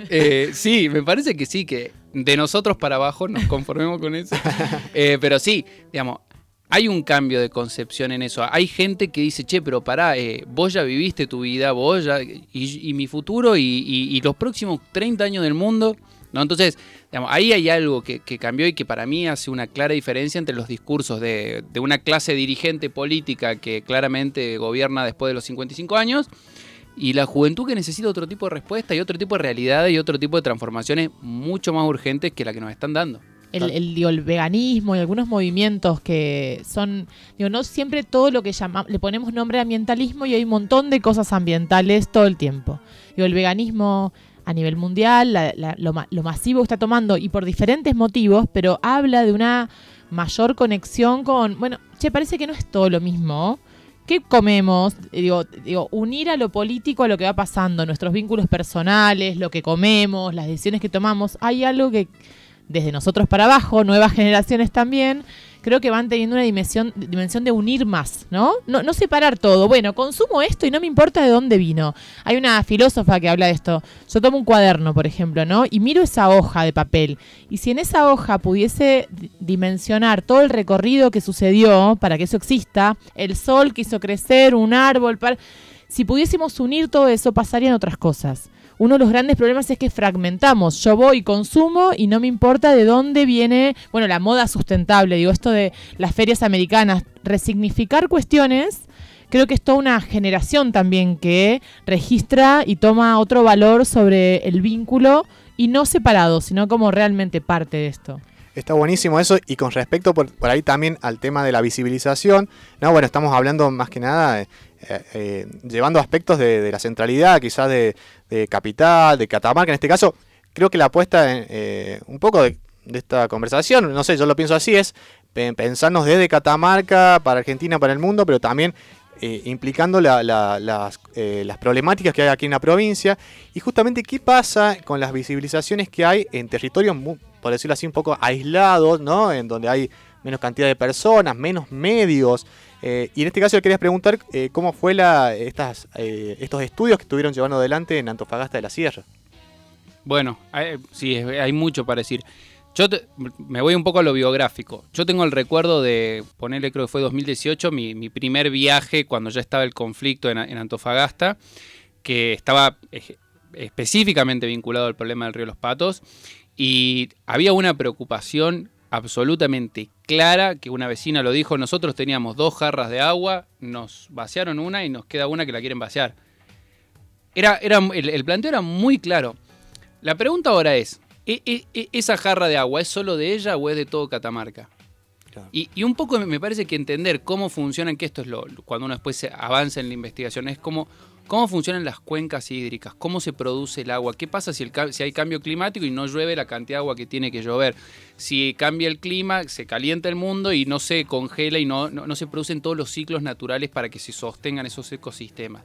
Eh, sí, me parece que sí, que de nosotros para abajo nos conformemos con eso. <laughs> Eh, pero sí, digamos, hay un cambio de concepción en eso. Hay gente que dice, che, pero pará, eh, vos ya viviste tu vida, vos ya, y, y mi futuro y, y- y los próximos 30 años del mundo. Entonces, digamos, ahí hay algo que, cambió y que para mí hace una clara diferencia entre los discursos de, una clase dirigente política que claramente gobierna después de los 55 años y la juventud que necesita otro tipo de respuesta y otro tipo de realidad y otro tipo de transformaciones mucho más urgentes que la que nos están dando. el, el, veganismo y algunos movimientos que son, digo, no siempre todo lo que llama, le ponemos nombre ambientalismo y hay un montón de cosas ambientales todo el tiempo. Digo, el veganismo a nivel mundial, la- la- lo, ma- lo masivo que está tomando y por diferentes motivos, pero habla de una mayor conexión con, bueno, che, parece que no es todo lo mismo. ¿Qué comemos? Eh, Digo, digo, unir a lo político a lo que va pasando, nuestros vínculos personales, lo que comemos, las decisiones que tomamos. Hay algo que desde nosotros para abajo, nuevas generaciones también, creo que van teniendo una dimensión, dimensión de unir más, ¿no? ¿no? No separar todo. Bueno, consumo esto y no me importa de dónde vino. Hay una filósofa que habla de esto. Yo tomo un cuaderno, por ejemplo, ¿no? Y miro esa hoja de papel. Y si en esa hoja pudiese di- dimensionar todo el recorrido que sucedió para que eso exista, el sol que hizo crecer, un árbol, para... si pudiésemos unir todo eso, pasarían otras cosas. Uno de los grandes problemas es que fragmentamos. Yo voy consumo y no me importa de dónde viene, bueno, la moda sustentable, digo, esto de las ferias americanas, resignificar cuestiones. Creo que es toda una generación también que registra y toma otro valor sobre el vínculo y no separado, sino como realmente parte de esto. Está buenísimo eso. Y con respecto por, ahí también al tema de la visibilización, no, bueno, estamos hablando más que nada, eh, eh, llevando aspectos de, la centralidad, quizás de, capital, de Catamarca en este caso. Creo que la apuesta, en, eh, un poco de, esta conversación, no sé, yo lo pienso así, es pe- pensarnos desde Catamarca para Argentina, para el mundo, pero también implicando la- la- las, las problemáticas que hay aquí en la provincia y justamente qué pasa con las visibilizaciones que hay en territorios, por decirlo así, un poco aislados, ¿no? En donde hay menos cantidad de personas, menos medios. Eh, y en este caso le quería preguntar eh, cómo fue estas, eh, estos estudios que estuvieron llevando adelante en Antofagasta de la Sierra. Bueno, sí, hay mucho para decir. Yo me voy un poco a lo biográfico. Yo tengo el recuerdo de, ponerle creo que fue 2018, mi, mi primer viaje cuando ya estaba el conflicto en, en Antofagasta, que estaba específicamente vinculado al problema del río Los Patos, y había una preocupación absolutamente clara, que una vecina lo dijo, nosotros teníamos dos jarras de agua, nos vaciaron una y nos queda una que la quieren vaciar. Era, era, el, el planteo era muy claro. La pregunta ahora es, ¿e- e- e- ¿esa jarra de agua es solo de ella o es de todo Catamarca? Claro. Y, y un poco me- parece que entender cómo funcionan, que esto es lo, cuando uno después se avanza en la investigación, es cómo, cómo funcionan las cuencas hídricas, cómo se produce el agua, qué pasa si, hay cambio climático y no llueve la cantidad de agua que tiene que llover, si cambia el clima, se calienta el mundo y no se congela y no, no, no se producen todos los ciclos naturales para que se sostengan esos ecosistemas.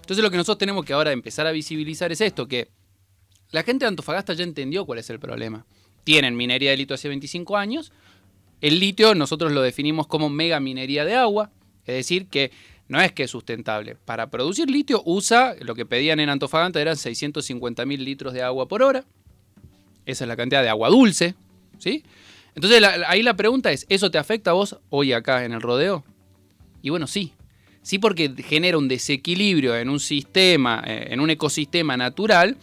Entonces lo que nosotros tenemos que ahora empezar a visibilizar es esto, que la gente de Antofagasta ya entendió cuál es el problema. Tienen minería de litio hace 25 años. El litio nosotros lo definimos como mega minería de agua. Es decir, que no es que es sustentable. Para producir litio usa, lo que pedían en Antofagasta eran 650 mil litros de agua por hora. Esa es la cantidad de agua dulce, ¿sí? Entonces la- ahí la pregunta es, ¿eso te afecta a vos hoy acá en el rodeo? Y bueno, sí. Sí porque genera un desequilibrio en un sistema, eh, en un ecosistema natural,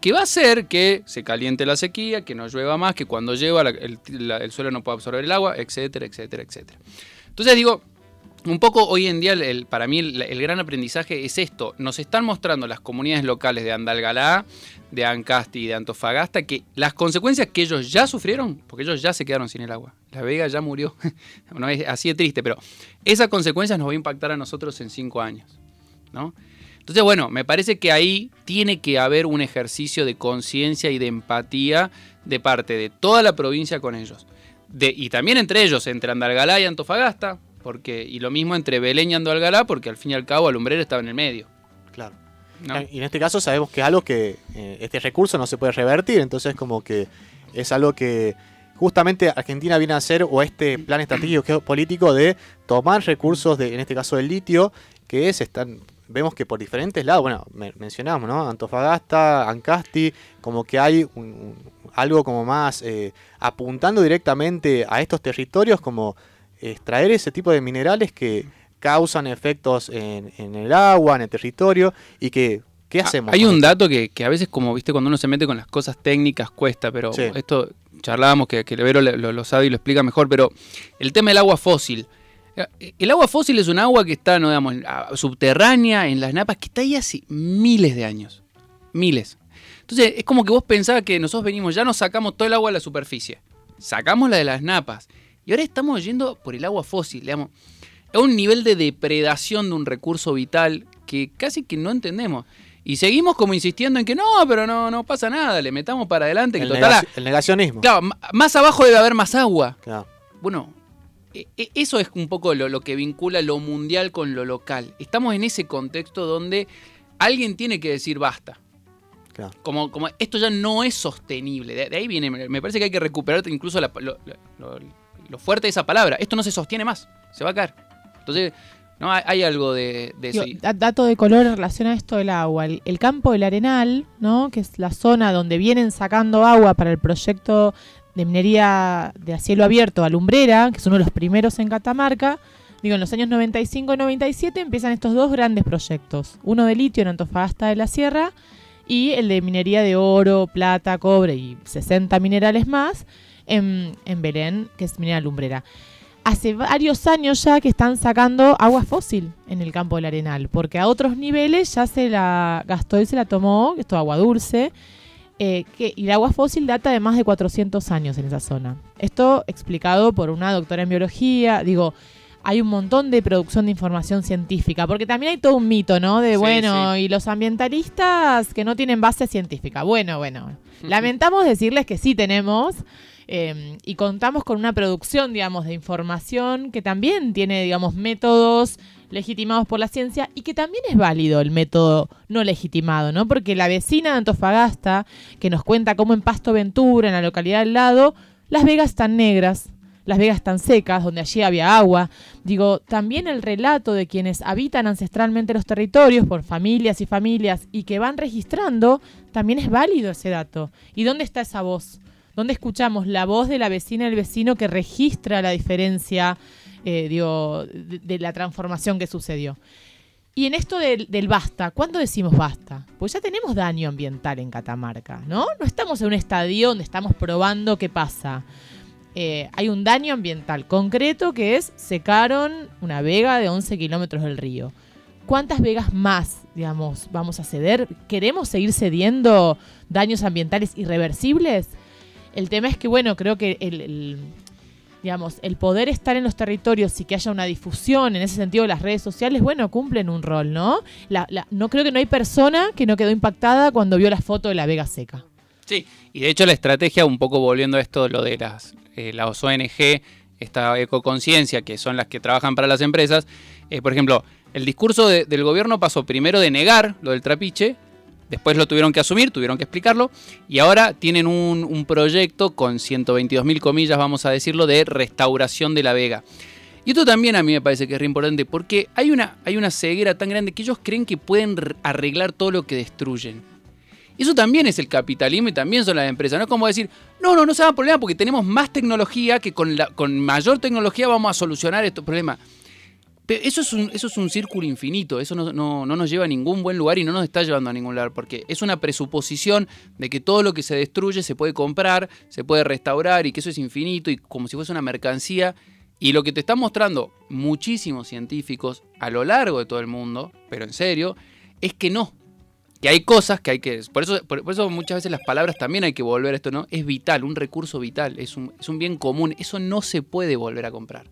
que va a hacer que se caliente la sequía, que no llueva más, que cuando llueva el, el suelo no pueda absorber el agua, etcétera, etcétera, etcétera. Entonces digo, un poco hoy en día, el- para mí, el, gran aprendizaje es esto. Nos están mostrando las comunidades locales de Andalgalá, de Ancasti y de Antofagasta que las consecuencias que ellos ya sufrieron, porque ellos ya se quedaron sin el agua. La Vega ya murió. <laughs> no es así de triste, pero esas consecuencias nos va a impactar a nosotros en cinco años. ¿no? Entonces, bueno, me parece que ahí tiene que haber un ejercicio de conciencia y de empatía de parte de toda la provincia con ellos. Y también entre ellos, entre Andalgalá y Antofagasta, porque, y lo mismo entre Belén y Andalgalá, porque al fin y al cabo Alumbrera estaba en el medio. Claro. ¿no? Y en este caso sabemos que es algo que eh, este recurso no se puede revertir, entonces como que es algo que justamente Argentina viene a hacer, o este plan estratégico político de tomar recursos, de, en este caso del litio, que es, están, vemos que por diferentes lados, bueno, me- mencionamos, ¿no? Antofagasta, Ancasti, como que hay un- un- algo como más eh, apuntando directamente a estos territorios, como extraer ese tipo de minerales que causan efectos en, en el agua, en el territorio, y que, ¿qué hacemos? Ah, Hay con un dato que, que a veces, como viste, cuando uno se mete con las cosas técnicas cuesta, pero Sí. esto charlábamos que, que Levero lo, sabe y lo explica mejor, pero el tema del agua fósil. Eh, El agua fósil es un agua que está, no digamos, subterránea, en las napas, que está ahí hace miles de años. Miles. Entonces, es como que vos pensabas que nosotros venimos, ya nos sacamos todo el agua de la superficie. Sacamos la de las napas. Y ahora estamos yendo por el agua fósil, digamos. Es un nivel de depredación de un recurso vital que casi que no entendemos. Y seguimos como insistiendo en que no, pero no, no pasa nada, le metamos para adelante. Que El, total, negaci- el negacionismo. claro, más abajo debe haber más agua. Claro. Bueno, e- e- eso es un poco lo, lo que vincula lo mundial con lo local. Estamos en ese contexto donde alguien tiene que decir basta. Claro. Como, como esto ya no es sostenible. De, de ahí viene, me me parece que hay que recuperar incluso la- lo, lo- lo fuerte de esa palabra. Esto no se sostiene más, se va a caer. Entonces, no hay, hay algo de, de. Digo, da- dato de color en relación a esto del agua. El, el campo del Arenal, ¿no? que es la zona donde vienen sacando agua para el proyecto de minería de a cielo abierto Alumbrera, que es uno de los primeros en Catamarca. Digo, en los años 95 y 97 empiezan estos dos grandes proyectos. Uno de litio en Antofagasta de la Sierra y el de minería de oro, plata, cobre y 60 minerales más en, en Belén, que es minera lumbrera hace varios años ya que están sacando agua fósil en el campo del Arenal, porque a otros niveles ya se la gastó y se la tomó, esto es agua dulce, eh, que, y el agua fósil data de más de 400 años en esa zona. Esto explicado por una doctora en biología, digo, hay un montón de producción de información científica, porque también hay todo un mito, ¿no? De, Sí, bueno, sí. y los ambientalistas que no tienen base científica. Bueno, bueno, <laughs> lamentamos decirles que sí tenemos. Eh, y contamos con una producción, digamos, de información que también tiene, digamos, métodos legitimados por la ciencia y que también es válido el método no legitimado, ¿no? Porque la vecina de Antofagasta, que nos cuenta cómo en Pasto Ventura, en la localidad al lado, las vegas están negras, las vegas están secas, donde allí había agua. Digo, también el relato de quienes habitan ancestralmente los territorios por familias y familias y que van registrando, también es válido ese dato. ¿Y dónde está esa voz? ¿Dónde escuchamos la voz de la vecina y el vecino que registra la diferencia eh, de, la transformación que sucedió? Y en esto del, del basta, ¿cuándo decimos basta? Pues ya tenemos daño ambiental en Catamarca, ¿no? No estamos en un estadio donde estamos probando qué pasa. Eh, hay un daño ambiental concreto que es secaron una vega de 11 kilómetros del río. ¿Cuántas vegas más, digamos, vamos a ceder? ¿Queremos seguir cediendo daños ambientales irreversibles? El tema es que, bueno, creo que el, digamos, el poder estar en los territorios y que haya una difusión en ese sentido de las redes sociales, bueno, cumplen un rol, ¿no? La, la, no creo que no hay persona que no quedó impactada cuando vio la foto de la Vega seca. Sí, y de hecho la estrategia, un poco volviendo a esto, lo de las, eh, las ONG, esta ecoconciencia, que son las que trabajan para las empresas, eh, por ejemplo, el discurso de- del gobierno pasó primero de negar lo del trapiche, después lo tuvieron que asumir, tuvieron que explicarlo, y ahora tienen un, proyecto con 122 mil comillas, vamos a decirlo, de restauración de la vega. Y esto también a mí me parece que es re importante porque hay una, ceguera tan grande que ellos creen que pueden arreglar todo lo que destruyen. Eso también es el capitalismo y también son las empresas. No es como decir, no, no, no se hagan problema porque tenemos más tecnología que con, la, con mayor tecnología vamos a solucionar estos problemas. Eso es un, eso es un círculo infinito, eso no, no- no nos lleva a ningún buen lugar y no nos está llevando a ningún lugar, porque es una presuposición de que todo lo que se destruye se puede comprar, se puede restaurar y que eso es infinito y como si fuese una mercancía. Y lo que te están mostrando muchísimos científicos a lo largo de todo el mundo, pero en serio, es que no. Que hay cosas que hay que... Por eso, por, por eso muchas veces las palabras también hay que volver a esto, ¿no? Es vital, un recurso vital, es un, es un bien común, eso no se puede volver a comprar.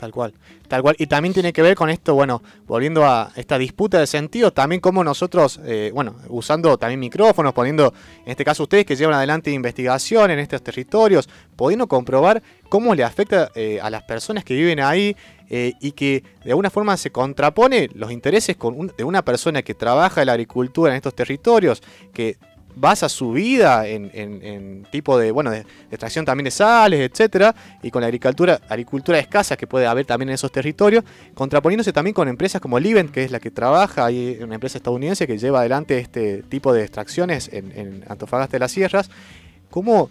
Tal cual, tal cual. Y también tiene que ver con esto, bueno, volviendo a esta disputa de sentido, también como nosotros, eh, bueno, usando también micrófonos, poniendo, en este caso ustedes que llevan adelante investigación en estos territorios, pudiendo comprobar cómo le afecta eh, a las personas que viven ahí eh, y que de alguna forma se contrapone los intereses de una persona que trabaja en la agricultura en estos territorios, que basa su vida en, en- tipo de, bueno, de, extracción también de sales, etcétera, y con la agricultura, agricultura escasa que puede haber también en esos territorios, contraponiéndose también con empresas como Livent, que es la que trabaja, ahí una empresa estadounidense que lleva adelante este tipo de extracciones en, en Antofagasta de las Sierras. ¿Cómo,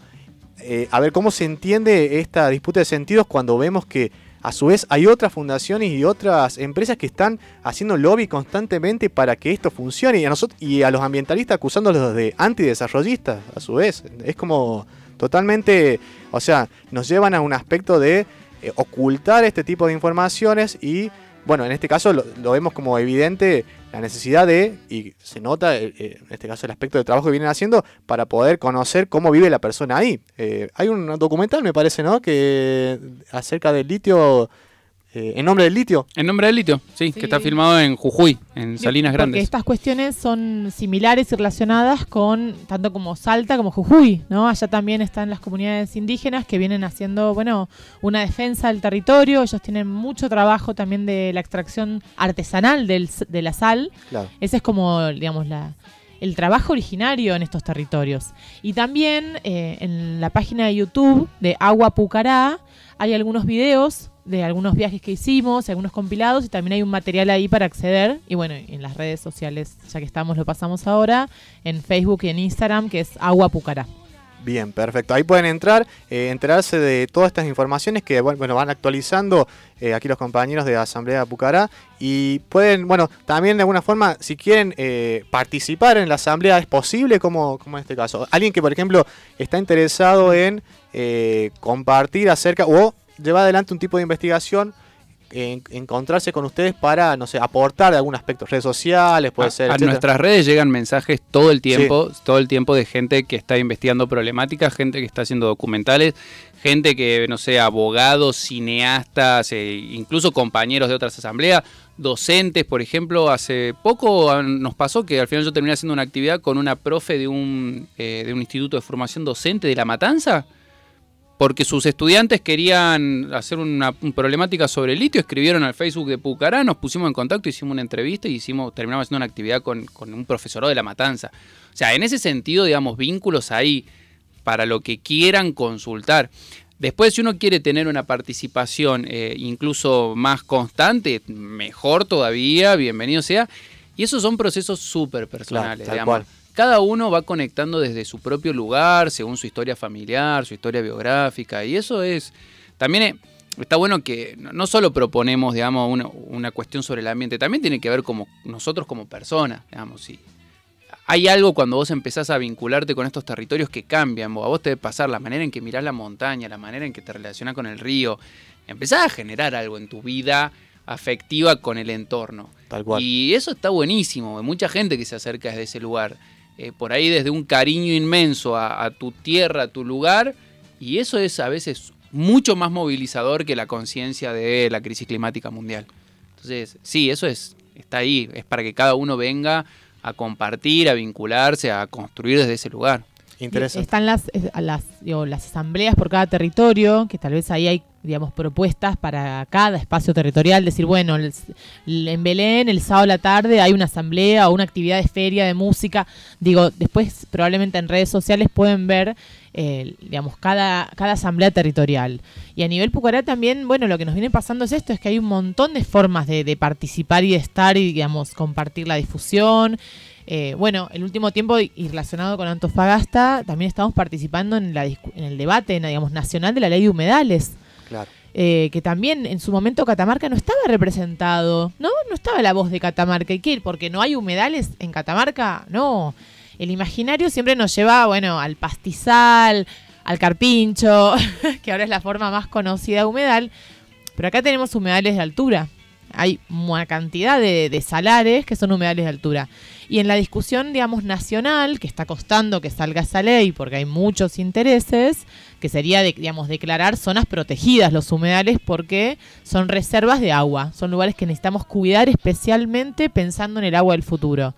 eh, a ver, cómo se entiende esta disputa de sentidos cuando vemos que a su vez hay otras fundaciones y otras empresas que están haciendo lobby constantemente para que esto funcione. Y a nosotros y a los ambientalistas acusándolos de antidesarrollistas a su vez. Es como totalmente o sea nos llevan a un aspecto de eh, ocultar este tipo de informaciones y bueno en este caso lo, lo vemos como evidente la necesidad de y se nota eh, eh, en este caso el aspecto de trabajo que vienen haciendo para poder conocer cómo vive la persona ahí. Eh, hay un documental me parece no que acerca del litio eh, en nombre del litio En nombre del litio, sí, Sí. que está filmado en Jujuy, en Salinas Porque Grandes. estas cuestiones son similares y relacionadas con tanto como Salta como Jujuy, ¿no? Allá también están las comunidades indígenas que vienen haciendo, bueno, una defensa del territorio. Ellos tienen mucho trabajo también de la extracción artesanal del de la sal. claro Ese es como, digamos, la, el trabajo originario en estos territorios. Y también eh, en la página de YouTube de Agua Pucará hay algunos videos de algunos viajes que hicimos, algunos compilados y también hay un material ahí para acceder. Y bueno, en las redes sociales, ya que estamos, lo pasamos ahora, en Facebook y en Instagram, que es Agua Pucará. Bien, perfecto. Ahí pueden entrar, eh, enterarse de todas estas informaciones que bueno, van actualizando eh, aquí los compañeros de Asamblea Pucará y pueden, bueno, también de alguna forma, si quieren eh, participar en la Asamblea, es posible, como, como en este caso. Alguien que, por ejemplo, está interesado en compartir acerca o llevar adelante un tipo de investigación. en- encontrarse con ustedes para, no sé, aportar algún aspecto, redes sociales, puede a, ser. a etcétera. nuestras redes llegan mensajes todo el tiempo, todo el tiempo de gente que está investigando problemáticas, gente que está haciendo documentales, gente que, no sé, abogados, cineastas, eh, incluso compañeros de otras asambleas, docentes, por ejemplo, hace poco nos pasó que al final yo terminé haciendo una actividad con una profe de un, eh, de un instituto de formación docente de La Matanza, porque sus estudiantes querían hacer una, una problemática sobre el litio, escribieron al Facebook de Pucará, nos pusimos en contacto, hicimos una entrevista y hicimos, terminamos haciendo una actividad con, con un profesorado de La Matanza. O sea, en ese sentido, digamos, vínculos ahí para lo que quieran consultar. Después, si uno quiere tener una participación eh, incluso más constante, mejor todavía, bienvenido sea. Y esos son procesos súper personales, digamos. cual. Cada uno va conectando desde su propio lugar, según su historia familiar, su historia biográfica, y eso es. También está bueno que no solo proponemos, digamos, una, una cuestión sobre el ambiente, también tiene que ver como nosotros como personas, digamos, sí. Hay algo cuando vos empezás a vincularte con estos territorios que cambian, vos- a vos te debe pasar la manera en que mirás la montaña, la manera en que te relacionás con el río, empezás a generar algo en tu vida afectiva con el entorno. Tal cual. Y eso está buenísimo. Hay mucha gente que se acerca desde ese lugar. Eh, por ahí desde un cariño inmenso a, a tu tierra, a tu lugar. Y eso es a veces mucho más movilizador que la conciencia de la crisis climática mundial. Entonces, sí, eso es, está ahí. Es para que cada uno venga a compartir, a vincularse, a construir desde ese lugar. Interesante. Están las, las, digo, las asambleas por cada territorio, que tal vez ahí hay digamos, propuestas para cada espacio territorial, decir, bueno, en Belén el sábado a la tarde hay una asamblea o una actividad de feria de música, digo, después probablemente en redes sociales pueden ver, eh, digamos, cada, cada asamblea territorial. Y a nivel Pucará también, bueno, lo que nos viene pasando es esto, es que hay un montón de formas de, participar y de estar y, digamos, compartir la difusión. Eh, bueno, el último tiempo y relacionado con Antofagasta, también estamos participando en, la, en el debate digamos, nacional de la ley de humedales Eh, que también en su momento Catamarca no estaba representado, ¿no? No estaba la voz de Catamarca. ¿Y qué? ¿Porque no hay humedales en Catamarca? No. El imaginario siempre nos lleva, bueno, al pastizal, al carpincho, <laughs> que ahora es la forma más conocida de humedal. Pero acá tenemos humedales de altura. Hay una cantidad de, de salares que son humedales de altura. Y en la discusión, digamos, nacional, que está costando que salga esa ley porque hay muchos intereses, que sería, digamos, declarar zonas protegidas los humedales porque son reservas de agua, son lugares que necesitamos cuidar especialmente pensando en el agua del futuro.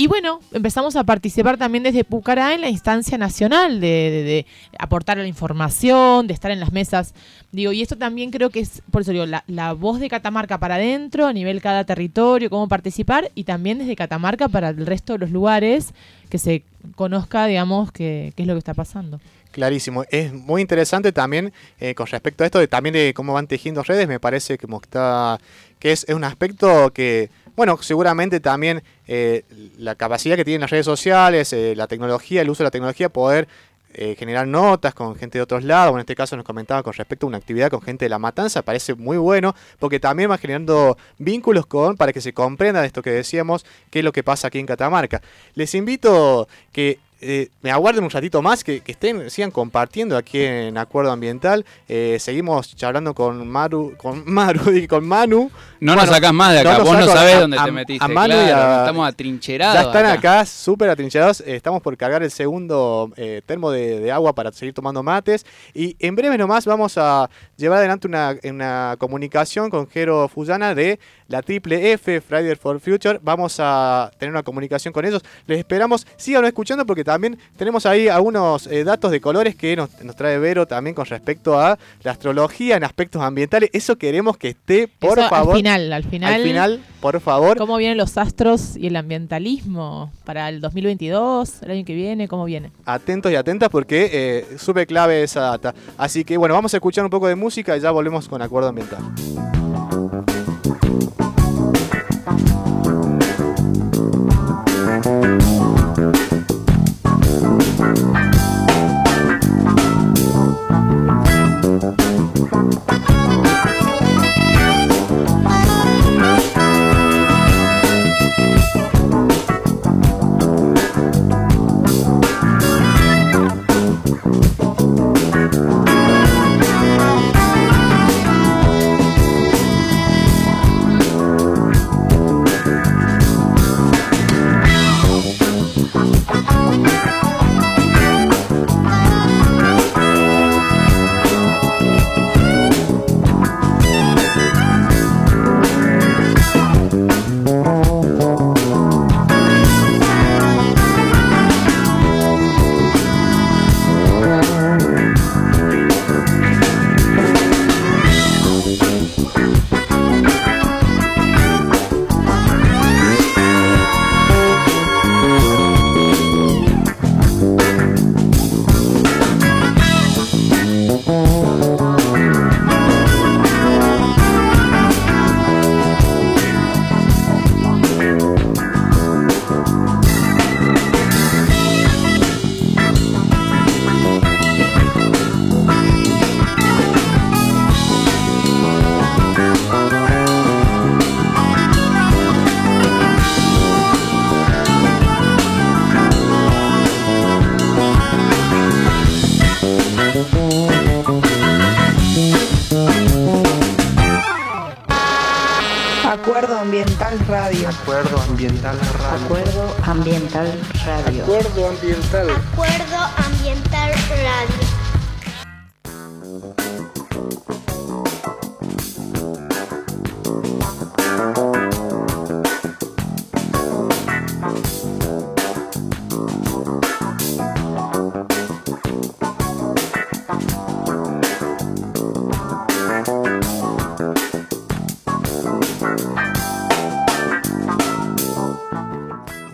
Y bueno, empezamos a participar también desde Pucará en la instancia nacional, de, aportar la información, de estar en las mesas. Digo, y esto también creo que es, por eso digo, la, voz de Catamarca para adentro, a nivel cada territorio, cómo participar, y también desde Catamarca para el resto de los lugares, que se conozca, digamos, qué es lo que está pasando. Clarísimo. Es muy interesante también eh, con respecto a esto de también de cómo van tejiendo redes. Me parece que, está, que es, es un aspecto que, bueno, seguramente también eh, la capacidad que tienen las redes sociales, eh, la tecnología, el uso de la tecnología, poder eh, generar notas con gente de otros lados. En este caso nos comentaba con respecto a una actividad con gente de La Matanza, parece muy bueno, porque también va generando vínculos con para que se comprenda de esto que decíamos, qué es lo que pasa aquí en Catamarca. Les invito que eh, me aguarden un ratito más, que, que estén, sigan compartiendo aquí en Acuerdo Ambiental. Eh, seguimos charlando con Maru, con <laughs> Maru y con Manu. No Bueno, nos sacás más de no acá, nos vos no sabés a- dónde a- te metiste. a Manu y claro, a- estamos atrincherados. Ya están acá súper atrincherados. eh, estamos por cargar el segundo eh, termo de, de agua para seguir tomando mates. Y en breve nomás vamos a llevar adelante una, una comunicación con Jero Fusana de la Triple F, Friday for Future. Vamos a tener una comunicación con ellos. Les esperamos. Síganos escuchando porque también tenemos ahí algunos eh, datos de colores que nos, nos trae Vero también con respecto a la astrología en aspectos ambientales. Eso queremos que esté, por Eso favor. Al final, al final. Al final, por favor. ¿Cómo vienen los astros y el ambientalismo para el 2022, el año que viene? ¿Cómo viene? atentos y atentas porque eh, súper clave esa data. Así que bueno, vamos a escuchar un poco de música y ya volvemos con Acuerdo Ambiental.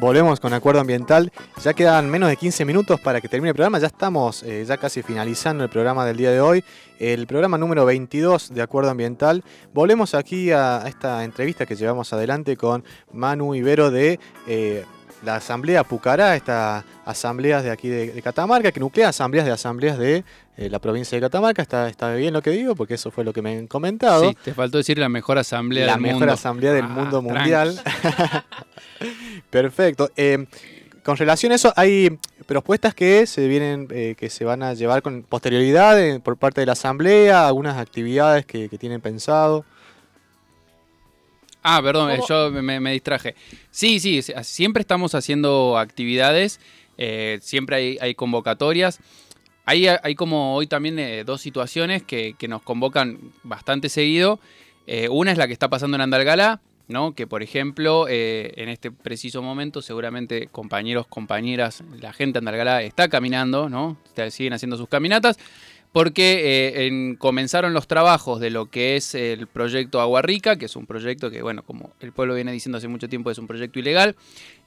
Volvemos con Acuerdo Ambiental. Ya quedan menos de 15 minutos para que termine el programa. Ya estamos eh, ya casi finalizando el programa del día de hoy. El programa número 22 de Acuerdo Ambiental. Volvemos aquí a, esta entrevista que llevamos adelante con Manu Ibero de eh, la Asamblea Pucará, esta asambleas de aquí de, de Catamarca, que nuclea asambleas de asambleas de eh, la provincia de Catamarca. ¿Está, ¿Está bien lo que digo? Porque eso fue lo que me han comentado. Sí, te faltó decir la mejor asamblea la del mejor mundo. asamblea del Ah, mundo mundial. <laughs> Perfecto. Eh, con relación a eso, hay propuestas que se vienen, eh, que se van a llevar con posterioridad eh, por parte de la asamblea, algunas actividades que, que tienen pensado. Ah, perdón, ¿Cómo? yo me, me distraje. Sí, sí, siempre estamos haciendo actividades, eh, siempre hay, hay convocatorias. Hay, hay como hoy también eh, dos situaciones que, que nos convocan bastante seguido. Eh, una es la que está pasando en Andalgalá, ¿no? que por ejemplo, en este preciso momento seguramente compañeros, compañeras, la gente de Andalgalá está caminando, ¿no? Siguen haciendo sus caminatas porque eh, en- comenzaron los trabajos de lo que es el proyecto Agua Rica, que es un proyecto que, bueno, como el pueblo viene diciendo hace mucho tiempo, es un proyecto ilegal.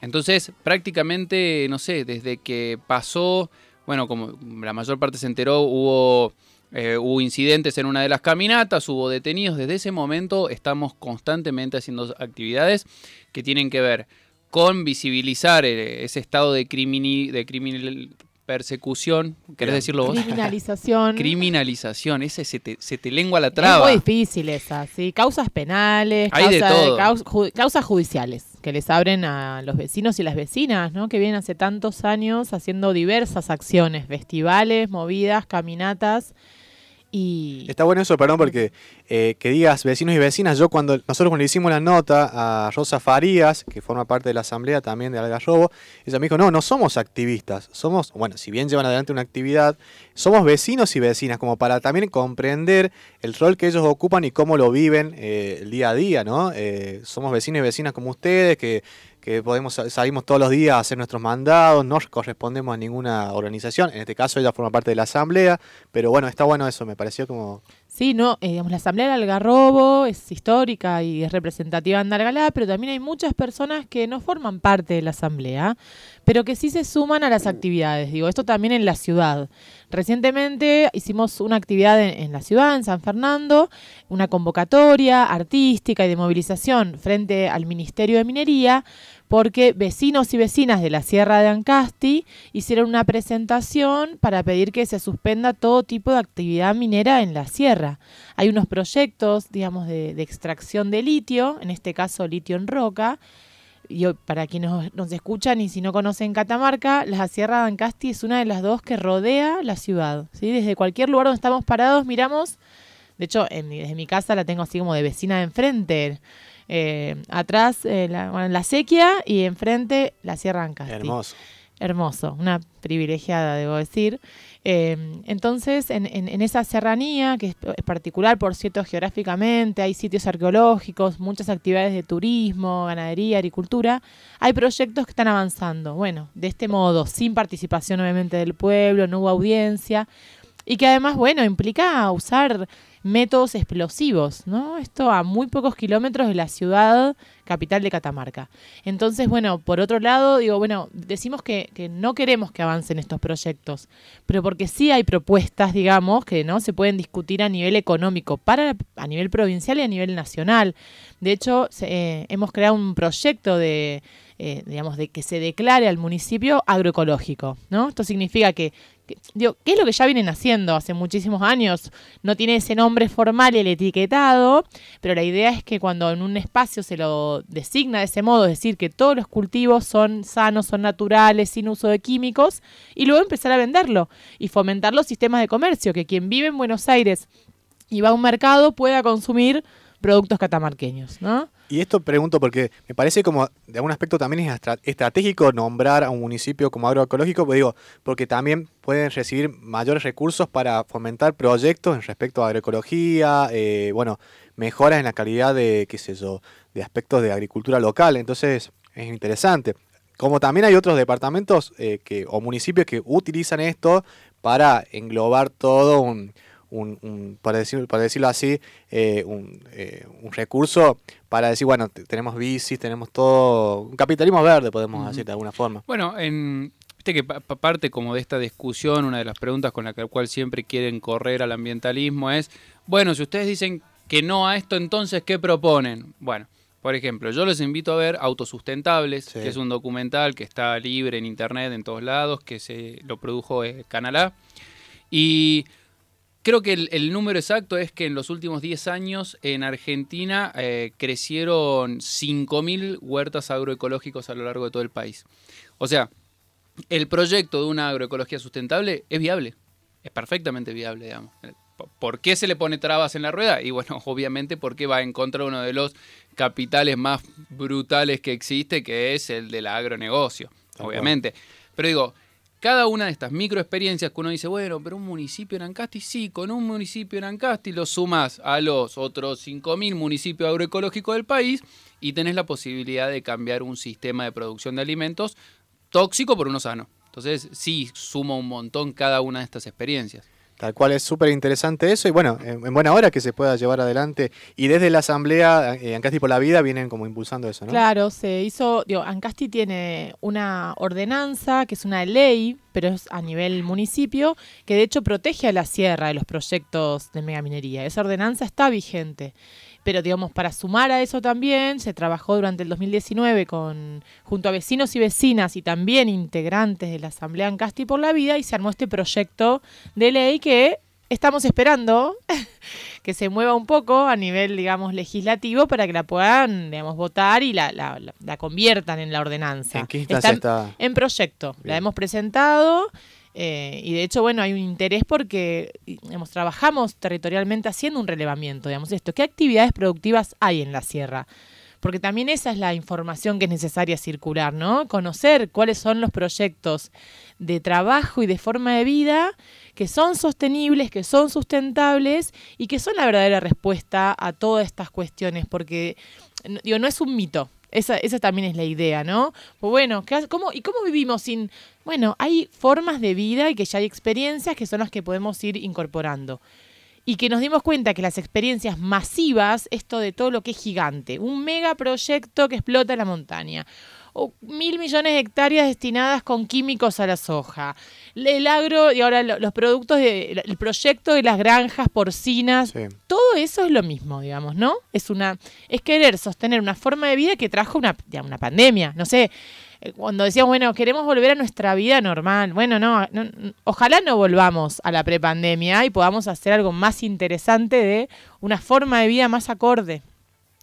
Entonces, prácticamente, no sé, desde que pasó, bueno, como la mayor parte se enteró, hubo, eh, hubo incidentes en una de las caminatas, hubo detenidos. Desde ese momento estamos constantemente haciendo actividades que tienen que ver con visibilizar eh, ese estado de, crimini- de criminal persecución. ¿Querés Bien. decirlo vos? Criminalización. <laughs> Criminalización, ese se te, se te lengua la Es traba. muy difícil esa, ¿sí? Causas penales, Hay de causa- todo. caus- ju- causas judiciales que les abren a los vecinos y las vecinas, ¿no? Que vienen hace tantos años haciendo diversas acciones, festivales, movidas, caminatas y... Está bueno eso, perdón, porque eh, que digas vecinos y vecinas, yo cuando nosotros cuando le hicimos la nota a Rosa Farías, que forma parte de la asamblea también de Algarrobo, ella me dijo, no, no somos activistas, somos, bueno, si bien llevan adelante una actividad, somos vecinos y vecinas, como para también comprender el rol que ellos ocupan y cómo lo viven eh, el día a día, ¿no? Eh, somos vecinos y vecinas como ustedes, que que podemos salimos todos los días a hacer nuestros mandados, no correspondemos a ninguna organización, en este caso ella forma parte de la asamblea, pero bueno, está bueno eso, me pareció como Sí, no, eh, digamos, la Asamblea del Algarrobo es histórica y es representativa de Andalgalá, pero también hay muchas personas que no forman parte de la Asamblea, pero que sí se suman a las actividades. Digo, esto también en la ciudad. Recientemente hicimos una actividad en, la ciudad, en San Fernando, una convocatoria artística y de movilización frente al Ministerio de Minería, porque vecinos y vecinas de la Sierra de Ancasti hicieron una presentación para pedir que se suspenda todo tipo de actividad minera en la sierra. Hay unos proyectos, digamos, de extracción de litio, en este caso litio en roca. Y para quienes nos, escuchan y si no conocen Catamarca, la Sierra de Ancasti es una de las dos que rodea la ciudad. ¿sí? Desde cualquier lugar donde estamos parados miramos, de hecho, en mi- desde mi casa la tengo así como de vecina de enfrente. Eh, atrás eh, la, bueno, la sequía y enfrente la Sierra de Ancasti. hermoso. Hermoso, una privilegiada, debo decir. Eh, entonces, en, en- en esa serranía, que es, es particular, por cierto, geográficamente, hay sitios arqueológicos, muchas actividades de turismo, ganadería, agricultura, hay proyectos que están avanzando. Bueno, de este modo, sin participación obviamente del pueblo, no hubo audiencia, y que además, bueno, implica usar métodos explosivos, ¿no? Esto a muy pocos kilómetros de la ciudad capital de Catamarca. Entonces, bueno, por otro lado, digo, bueno, decimos que, no queremos que avancen estos proyectos, pero porque sí hay propuestas, digamos, que no se pueden discutir a nivel económico, para a nivel provincial y a nivel nacional. De hecho, eh, hemos creado un proyecto de, eh, digamos, de que se declare al municipio agroecológico, ¿no? Esto significa que, ¿qué es lo que ya vienen haciendo hace muchísimos años? No tiene ese nombre formal el etiquetado, pero la idea es que cuando en un espacio se lo designa de ese modo, es decir, que todos los cultivos son sanos, son naturales, sin uso de químicos, y luego empezar a venderlo y fomentar los sistemas de comercio, que quien vive en Buenos Aires y va a un mercado pueda consumir productos catamarqueños, ¿no? Y esto pregunto porque me parece como, de algún aspecto también es estra- estratégico nombrar a un municipio como agroecológico, pues digo, porque también pueden recibir mayores recursos para fomentar proyectos en respecto a agroecología, eh, bueno, mejoras en la calidad de, qué sé yo, de aspectos de agricultura local. Entonces, es interesante. Como también hay otros departamentos eh, que, o municipios que utilizan esto para englobar todo un, un, un- para, decir, para decirlo así, eh, un, eh, un recurso para decir, bueno, te- tenemos bicis, tenemos todo, un capitalismo verde, podemos decir de alguna forma. Bueno, en, viste que pa- pa- parte como de esta discusión, una de las preguntas con la que- cual siempre quieren correr al ambientalismo es, bueno, si ustedes dicen que no a esto, entonces, ¿qué proponen? Bueno, por ejemplo, yo les invito a ver Autosustentables, Sí. que es un documental que está libre en internet en todos lados, que se lo produjo eh, Canal A. Y creo que el, el número exacto es que en los últimos 10 años en Argentina eh, crecieron 5.000 huertas agroecológicos a lo largo de todo el país. O sea, el proyecto de una agroecología sustentable es viable, es perfectamente viable, digamos. ¿Por qué se le pone trabas en la rueda? Y bueno, <laughs> obviamente porque va en contra de uno de los capitales más brutales que existe, que es el del agronegocio, obviamente. Pero digo, cada una de estas microexperiencias que uno dice, bueno, pero un municipio en Ancasti, sí, con un municipio en Ancasti lo sumas a los otros 5.000 municipios agroecológicos del país y tenés la posibilidad de cambiar un sistema de producción de alimentos tóxico por uno sano. Entonces, sí, suma un montón cada una de estas experiencias. Tal cual es súper interesante eso y bueno, en, en buena hora que se pueda llevar adelante. Y desde la Asamblea, eh, Ancasti por la Vida, vienen como impulsando eso, ¿no? Claro, se hizo, digo, Ancasti tiene una ordenanza que es una ley, pero es a nivel municipio, que de hecho protege a la sierra de los proyectos de megaminería. Esa ordenanza está vigente. Pero digamos, para sumar a eso también, se trabajó durante el 2019 con, junto a vecinos y vecinas y también integrantes de la Asamblea Ancasti por la Vida y se armó este proyecto de ley que estamos esperando <laughs> que se mueva un poco a nivel, digamos, legislativo para que la puedan, digamos, votar y la, la, la- conviertan en la ordenanza. ¿En qué instancia está? En proyecto. La hemos presentado eh, y de hecho, bueno, hay un interés porque, digamos, trabajamos territorialmente haciendo un relevamiento, digamos, esto. ¿Qué actividades productivas hay en la sierra? Porque también esa es la información que es necesaria circular, ¿no? Conocer cuáles son los proyectos de trabajo y de forma de vida que son sostenibles, que son sustentables y que son la verdadera respuesta a todas estas cuestiones, porque digo, no es un mito. Esa, esa también es la idea, ¿no? Pues bueno, ¿qué ha- cómo, ¿y cómo vivimos sin...? Bueno, hay formas de vida y que ya hay experiencias que son las que podemos ir incorporando. Y que nos dimos cuenta que las experiencias masivas, esto de todo lo que es gigante, un megaproyecto que explota la montaña, o mil millones de hectáreas destinadas con químicos a la soja, el agro y ahora lo- los productos, de, el proyecto de las granjas porcinas, Sí. todo eso es lo mismo, digamos, ¿no? Es una es querer sostener una forma de vida que trajo una, una pandemia. No sé, cuando decíamos, bueno, queremos volver a nuestra vida normal. Bueno, no, no- ojalá no volvamos a la prepandemia y podamos hacer algo más interesante de una forma de vida más acorde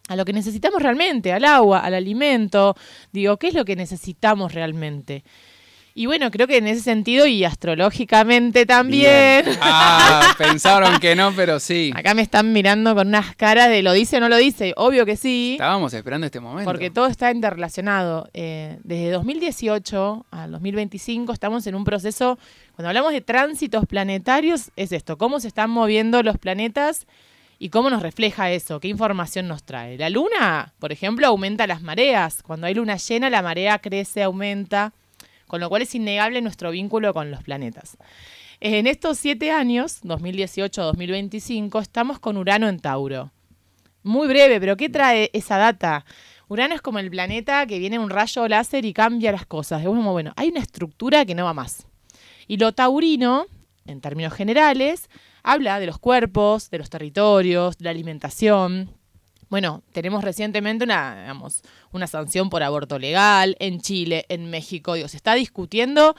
a lo que necesitamos realmente, al agua, al alimento. Digo, ¿qué es lo que necesitamos realmente? Y bueno, creo que en ese sentido y astrológicamente también. Ah, <laughs> pensaron que no, pero sí. Acá me están mirando con unas caras de lo dice o no lo dice. Obvio que sí. Estábamos esperando este momento. Porque todo está interrelacionado. Eh, desde 2018 al 2025 estamos en un proceso, cuando hablamos de tránsitos planetarios, es esto, cómo se están moviendo los planetas y cómo nos refleja eso, qué información nos trae. La luna, por ejemplo, aumenta las mareas. Cuando hay luna llena, la marea crece, aumenta, con lo cual es innegable nuestro vínculo con los planetas. En estos siete años, 2018-2025, estamos con Urano en Tauro. Muy breve, pero ¿qué trae esa data? Urano es como el planeta que viene en un rayo láser y cambia las cosas. Es como, bueno, hay una estructura que no va más. Y lo taurino, en términos generales, habla de los cuerpos, de los territorios, de la alimentación. Bueno, tenemos recientemente una, digamos, una sanción por aborto legal en Chile, en México. Digo, se está discutiendo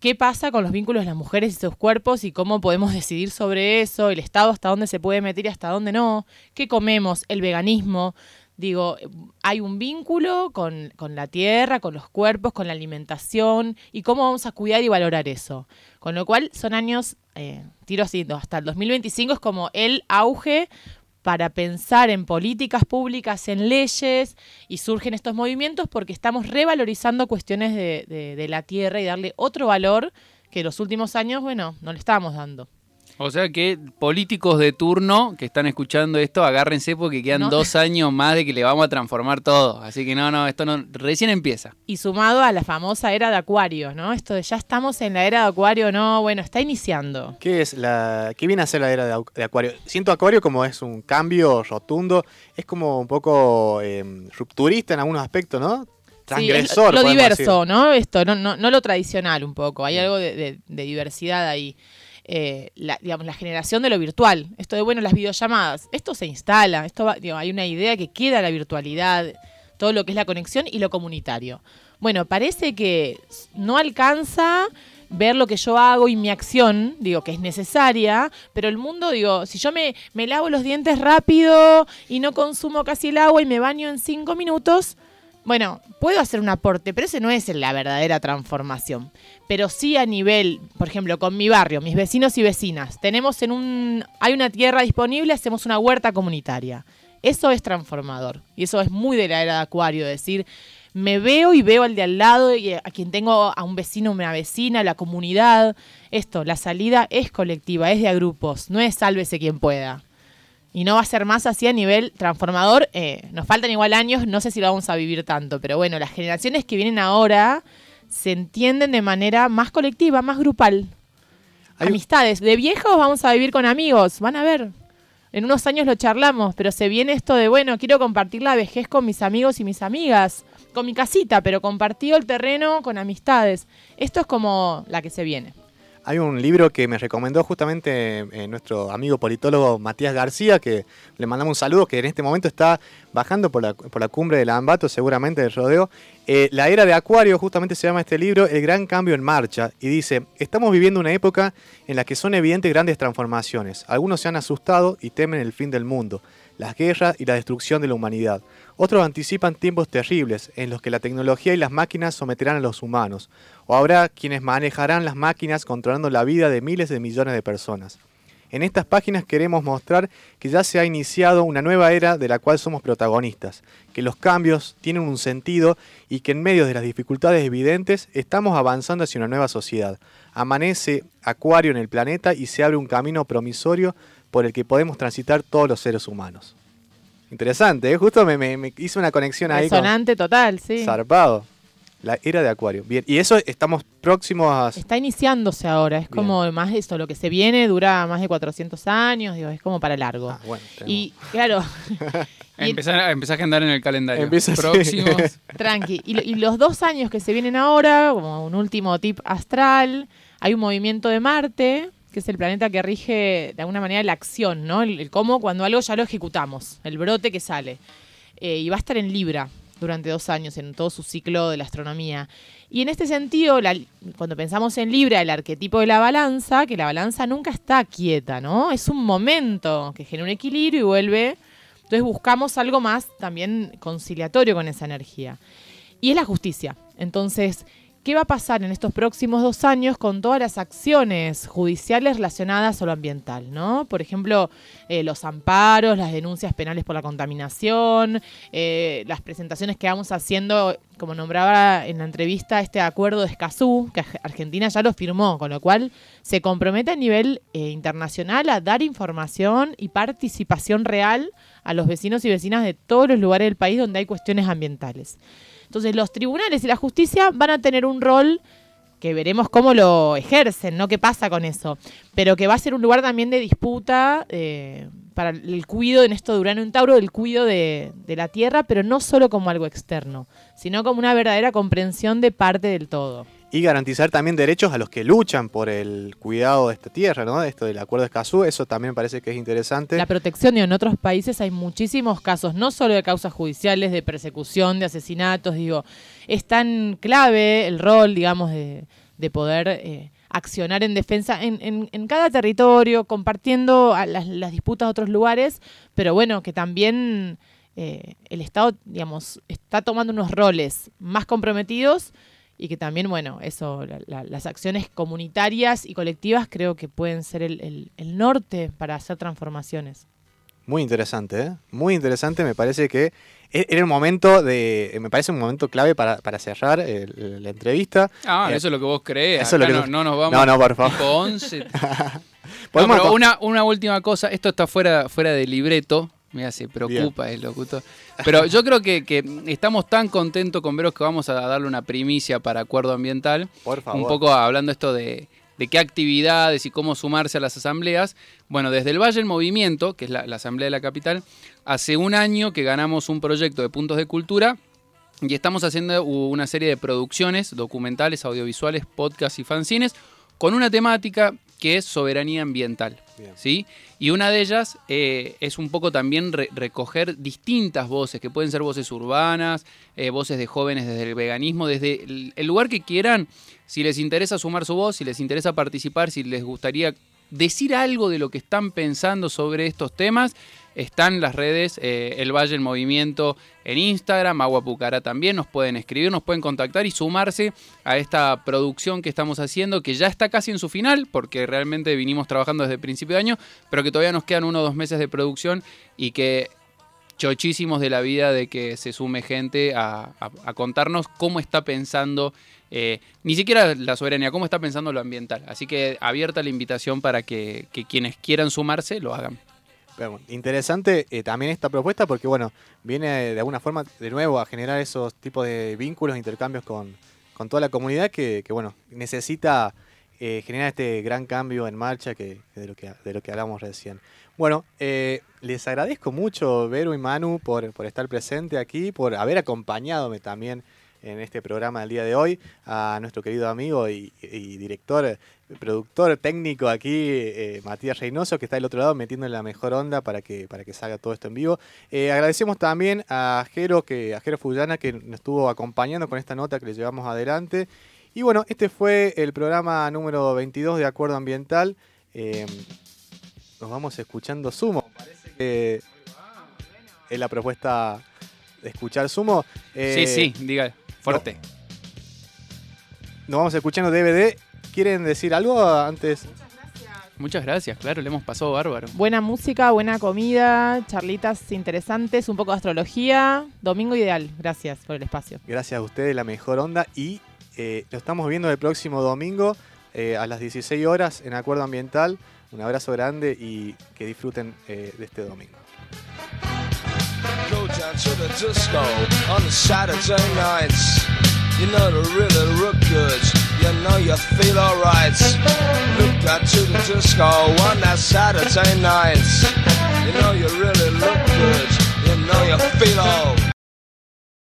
qué pasa con los vínculos de las mujeres y sus cuerpos y cómo podemos decidir sobre eso, el Estado hasta dónde se puede meter y hasta dónde no, qué comemos, el veganismo. Digo, hay un vínculo con, con la tierra, con los cuerpos, con la alimentación y cómo vamos a cuidar y valorar eso. Con lo cual son años, eh, tiro así, hasta el 2025 es como el auge para pensar en políticas públicas, en leyes, y surgen estos movimientos porque estamos revalorizando cuestiones de, la tierra y darle otro valor que los últimos años, bueno, no le estábamos dando. O sea que políticos de turno que están escuchando esto, agárrense porque quedan No. dos años más de que le vamos a transformar todo. Así que no, no, esto no, recién empieza. Y sumado a la famosa era de Acuario, ¿no? Esto de ya estamos en la era de Acuario, no, bueno, está iniciando. ¿Qué es la qué viene a ser la era de, Acuario? Siento Acuario como es un cambio rotundo, es como un poco eh, rupturista en algunos aspectos, ¿no? Sí, Transgresor. es lo diverso, decir. ¿no? Esto, no, no, no lo tradicional un poco. Hay algo de, de- de diversidad ahí. Eh, la, digamos, la generación de lo virtual. Esto de, bueno, las videollamadas. Esto se instala. Esto va- digo, hay una idea que queda la virtualidad, todo lo que es la conexión y lo comunitario. Bueno, parece que no alcanza ver lo que yo hago y mi acción, digo, que es necesaria, pero el mundo, digo, si yo me, me lavo los dientes rápido y no consumo casi el agua y me baño en cinco minutos, bueno, puedo hacer un aporte, pero ese no es la verdadera transformación. Pero sí a nivel, por ejemplo, con mi barrio, mis vecinos y vecinas, tenemos en un, hay una tierra disponible, hacemos una huerta comunitaria. Eso es transformador. Y eso es muy de la era de Acuario, decir, me veo y veo al de al lado y a quien tengo a un vecino, una vecina, la comunidad. Esto, la salida es colectiva, es de a grupos, no es sálvese quien pueda. Y no va a ser más así a nivel transformador. eh, nos faltan igual años, no sé si lo vamos a vivir tanto, pero bueno, las generaciones que vienen ahora se entienden de manera más colectiva, más grupal. Hay Amistades. De viejos vamos a vivir con amigos, van a ver. En unos años lo charlamos, pero se viene esto de, bueno, quiero compartir la vejez con mis amigos y mis amigas, con mi casita, pero compartido el terreno con amistades. Esto es como la que se viene. Hay un libro que me recomendó justamente eh, nuestro amigo politólogo Matías García, que le mandamos un saludo, que en este momento está bajando por la, por la cumbre del Ambato, seguramente del rodeo. Eh, la era de Acuario, justamente se llama este libro, El gran cambio en marcha, y dice, estamos viviendo una época en la que son evidentes grandes transformaciones. Algunos se han asustado y temen el fin del mundo, las guerras y la destrucción de la humanidad. Otros anticipan tiempos terribles en los que la tecnología y las máquinas someterán a los humanos, o habrá quienes manejarán las máquinas controlando la vida de miles de millones de personas. En estas páginas queremos mostrar que ya se ha iniciado una nueva era de la cual somos protagonistas, que los cambios tienen un sentido y que en medio de las dificultades evidentes estamos avanzando hacia una nueva sociedad. Amanece Acuario en el planeta y se abre un camino promisorio por el que podemos transitar todos los seres humanos. Interesante, ¿eh? justo me, me- me hizo una conexión ahí con Resonante total, sí. zarpado. La era de Acuario. Bien, y eso estamos próximos a... Está iniciándose ahora, es como más esto, lo que se viene dura más de 400 años, digo, es como para largo. Ah, bueno, tenemos- y claro, <laughs> y- Empezar, a- empezar a andar en el calendario. Empieza. Próximos. <laughs> tranqui. Y, lo- y los dos años que se vienen ahora, como un último tip astral, hay un movimiento de Marte, que es el planeta que rige de alguna manera la acción, ¿no? El, cómo cuando algo ya lo ejecutamos, el brote que sale. Eh, y va a estar en Libra durante dos años en todo su ciclo de la astronomía. Y en este sentido, la- cuando pensamos en Libra, el arquetipo de la balanza, que la balanza nunca está quieta, ¿no? Es un momento que genera un equilibrio y vuelve. Entonces buscamos algo más también conciliatorio con esa energía. Y es la justicia. Entonces, ¿qué va a pasar en estos próximos dos años con todas las acciones judiciales relacionadas a lo ambiental? ¿no? Por ejemplo, eh, los amparos, las denuncias penales por la contaminación, eh, las presentaciones que vamos haciendo, como nombraba en la entrevista, este acuerdo de Escazú, que Arge- Argentina ya lo firmó, con lo cual se compromete a nivel eh, internacional a dar información y participación real a los vecinos y vecinas de todos los lugares del país donde hay cuestiones ambientales. Entonces los tribunales y la justicia van a tener un rol que veremos cómo lo ejercen, ¿no? ¿Qué pasa con eso? Pero que va a ser un lugar también de disputa eh, para el cuido en esto de Urano en Tauro, del cuido de, de la Tierra, pero no solo como algo externo, sino como una verdadera comprensión de parte del todo. Y garantizar también derechos a los que luchan por el cuidado de esta tierra, ¿no? Esto del acuerdo de Escazú, eso también parece que es interesante. La protección, digo, en otros países hay muchísimos casos, no solo de causas judiciales, de persecución, de asesinatos, digo, es tan clave el rol, digamos, de, de poder eh, accionar en defensa en, cada territorio, compartiendo a las, disputas de otros lugares, pero bueno, que también eh, el Estado, digamos, está tomando unos roles más comprometidos y que también, bueno, eso, la- la- las acciones comunitarias y colectivas creo que pueden ser el, el- el norte para hacer transformaciones. Muy interesante, ¿eh? Muy interesante, me parece que e- era un momento de, me parece un momento clave para, para cerrar el- la entrevista. Ah, Eh, eso es lo que vos crees. eso es lo que no, no nos vamos No, no, por favor. tipo 11. <laughs> Podemos pero acom- una, una última cosa, esto está fuera, fuera de libreto. Mira, se preocupa el locutor. Pero yo creo que, que estamos tan contentos con veros que vamos a darle una primicia para acuerdo ambiental. Por favor. Un poco hablando esto de, de qué actividades y cómo sumarse a las asambleas. Bueno, desde el Valle en Movimiento, que es la, la asamblea de la capital, hace un año que ganamos un proyecto de puntos de cultura y estamos haciendo una serie de producciones documentales, audiovisuales, podcasts y fanzines con una temática que es soberanía ambiental. ¿Sí? Y una de ellas eh, es un poco también re- recoger distintas voces, que pueden ser voces urbanas, eh, voces de jóvenes desde el veganismo, desde el lugar que quieran. Si les interesa sumar su voz, si les interesa participar, si les gustaría decir algo de lo que están pensando sobre estos temas, están las redes eh, El Valle en Movimiento en Instagram, Agua Pucará también, nos pueden escribir, nos pueden contactar y sumarse a esta producción que estamos haciendo, que ya está casi en su final, porque realmente vinimos trabajando desde el principio de año, pero que todavía nos quedan uno o dos meses de producción y que chochísimos de la vida de que se sume gente a, contarnos cómo está pensando, eh, ni siquiera la soberanía, cómo está pensando lo ambiental. Así que abierta la invitación para que, quienes quieran sumarse lo hagan. Interesante eh, también esta propuesta porque, bueno, viene de alguna forma de nuevo a generar esos tipos de vínculos, intercambios con, con toda la comunidad que, bueno, necesita eh, este gran cambio en marcha que, de, lo que de lo que hablamos recién. Bueno, eh, les agradezco mucho, Vero y Manu, por, por estar presente aquí, por haber acompañadome también en este programa del día de hoy, a nuestro querido amigo y, y director, productor técnico aquí, eh, Matías Reynoso, que está del otro lado metiendo la mejor onda para que, para que salga todo esto en vivo. Eh, agradecemos también a Jero, que, a Jero Fullana, que nos estuvo acompañando con esta nota que le llevamos adelante. Y bueno, este fue el programa número 22 de Acuerdo Ambiental. Eh, nos vamos escuchando Sumo. Parece que es la propuesta de escuchar Sumo. Eh, sí, sí, diga, fuerte. Nos vamos escuchando DVD. ¿Quieren decir algo antes? Muchas gracias, claro, le hemos pasado bárbaro. Buena música, buena comida, charlitas interesantes, un poco de astrología. Domingo ideal. Gracias por el espacio. Gracias a ustedes, la mejor onda. Y eh, lo estamos viendo el próximo domingo eh, a las 16 horas en Acuerdo Ambiental. Un abrazo grande y que disfruten eh, de este domingo. The the. You know to really look good. You know you feel alright. Look out to the disco on that Saturday night. You know you really look good. You know you feel alright.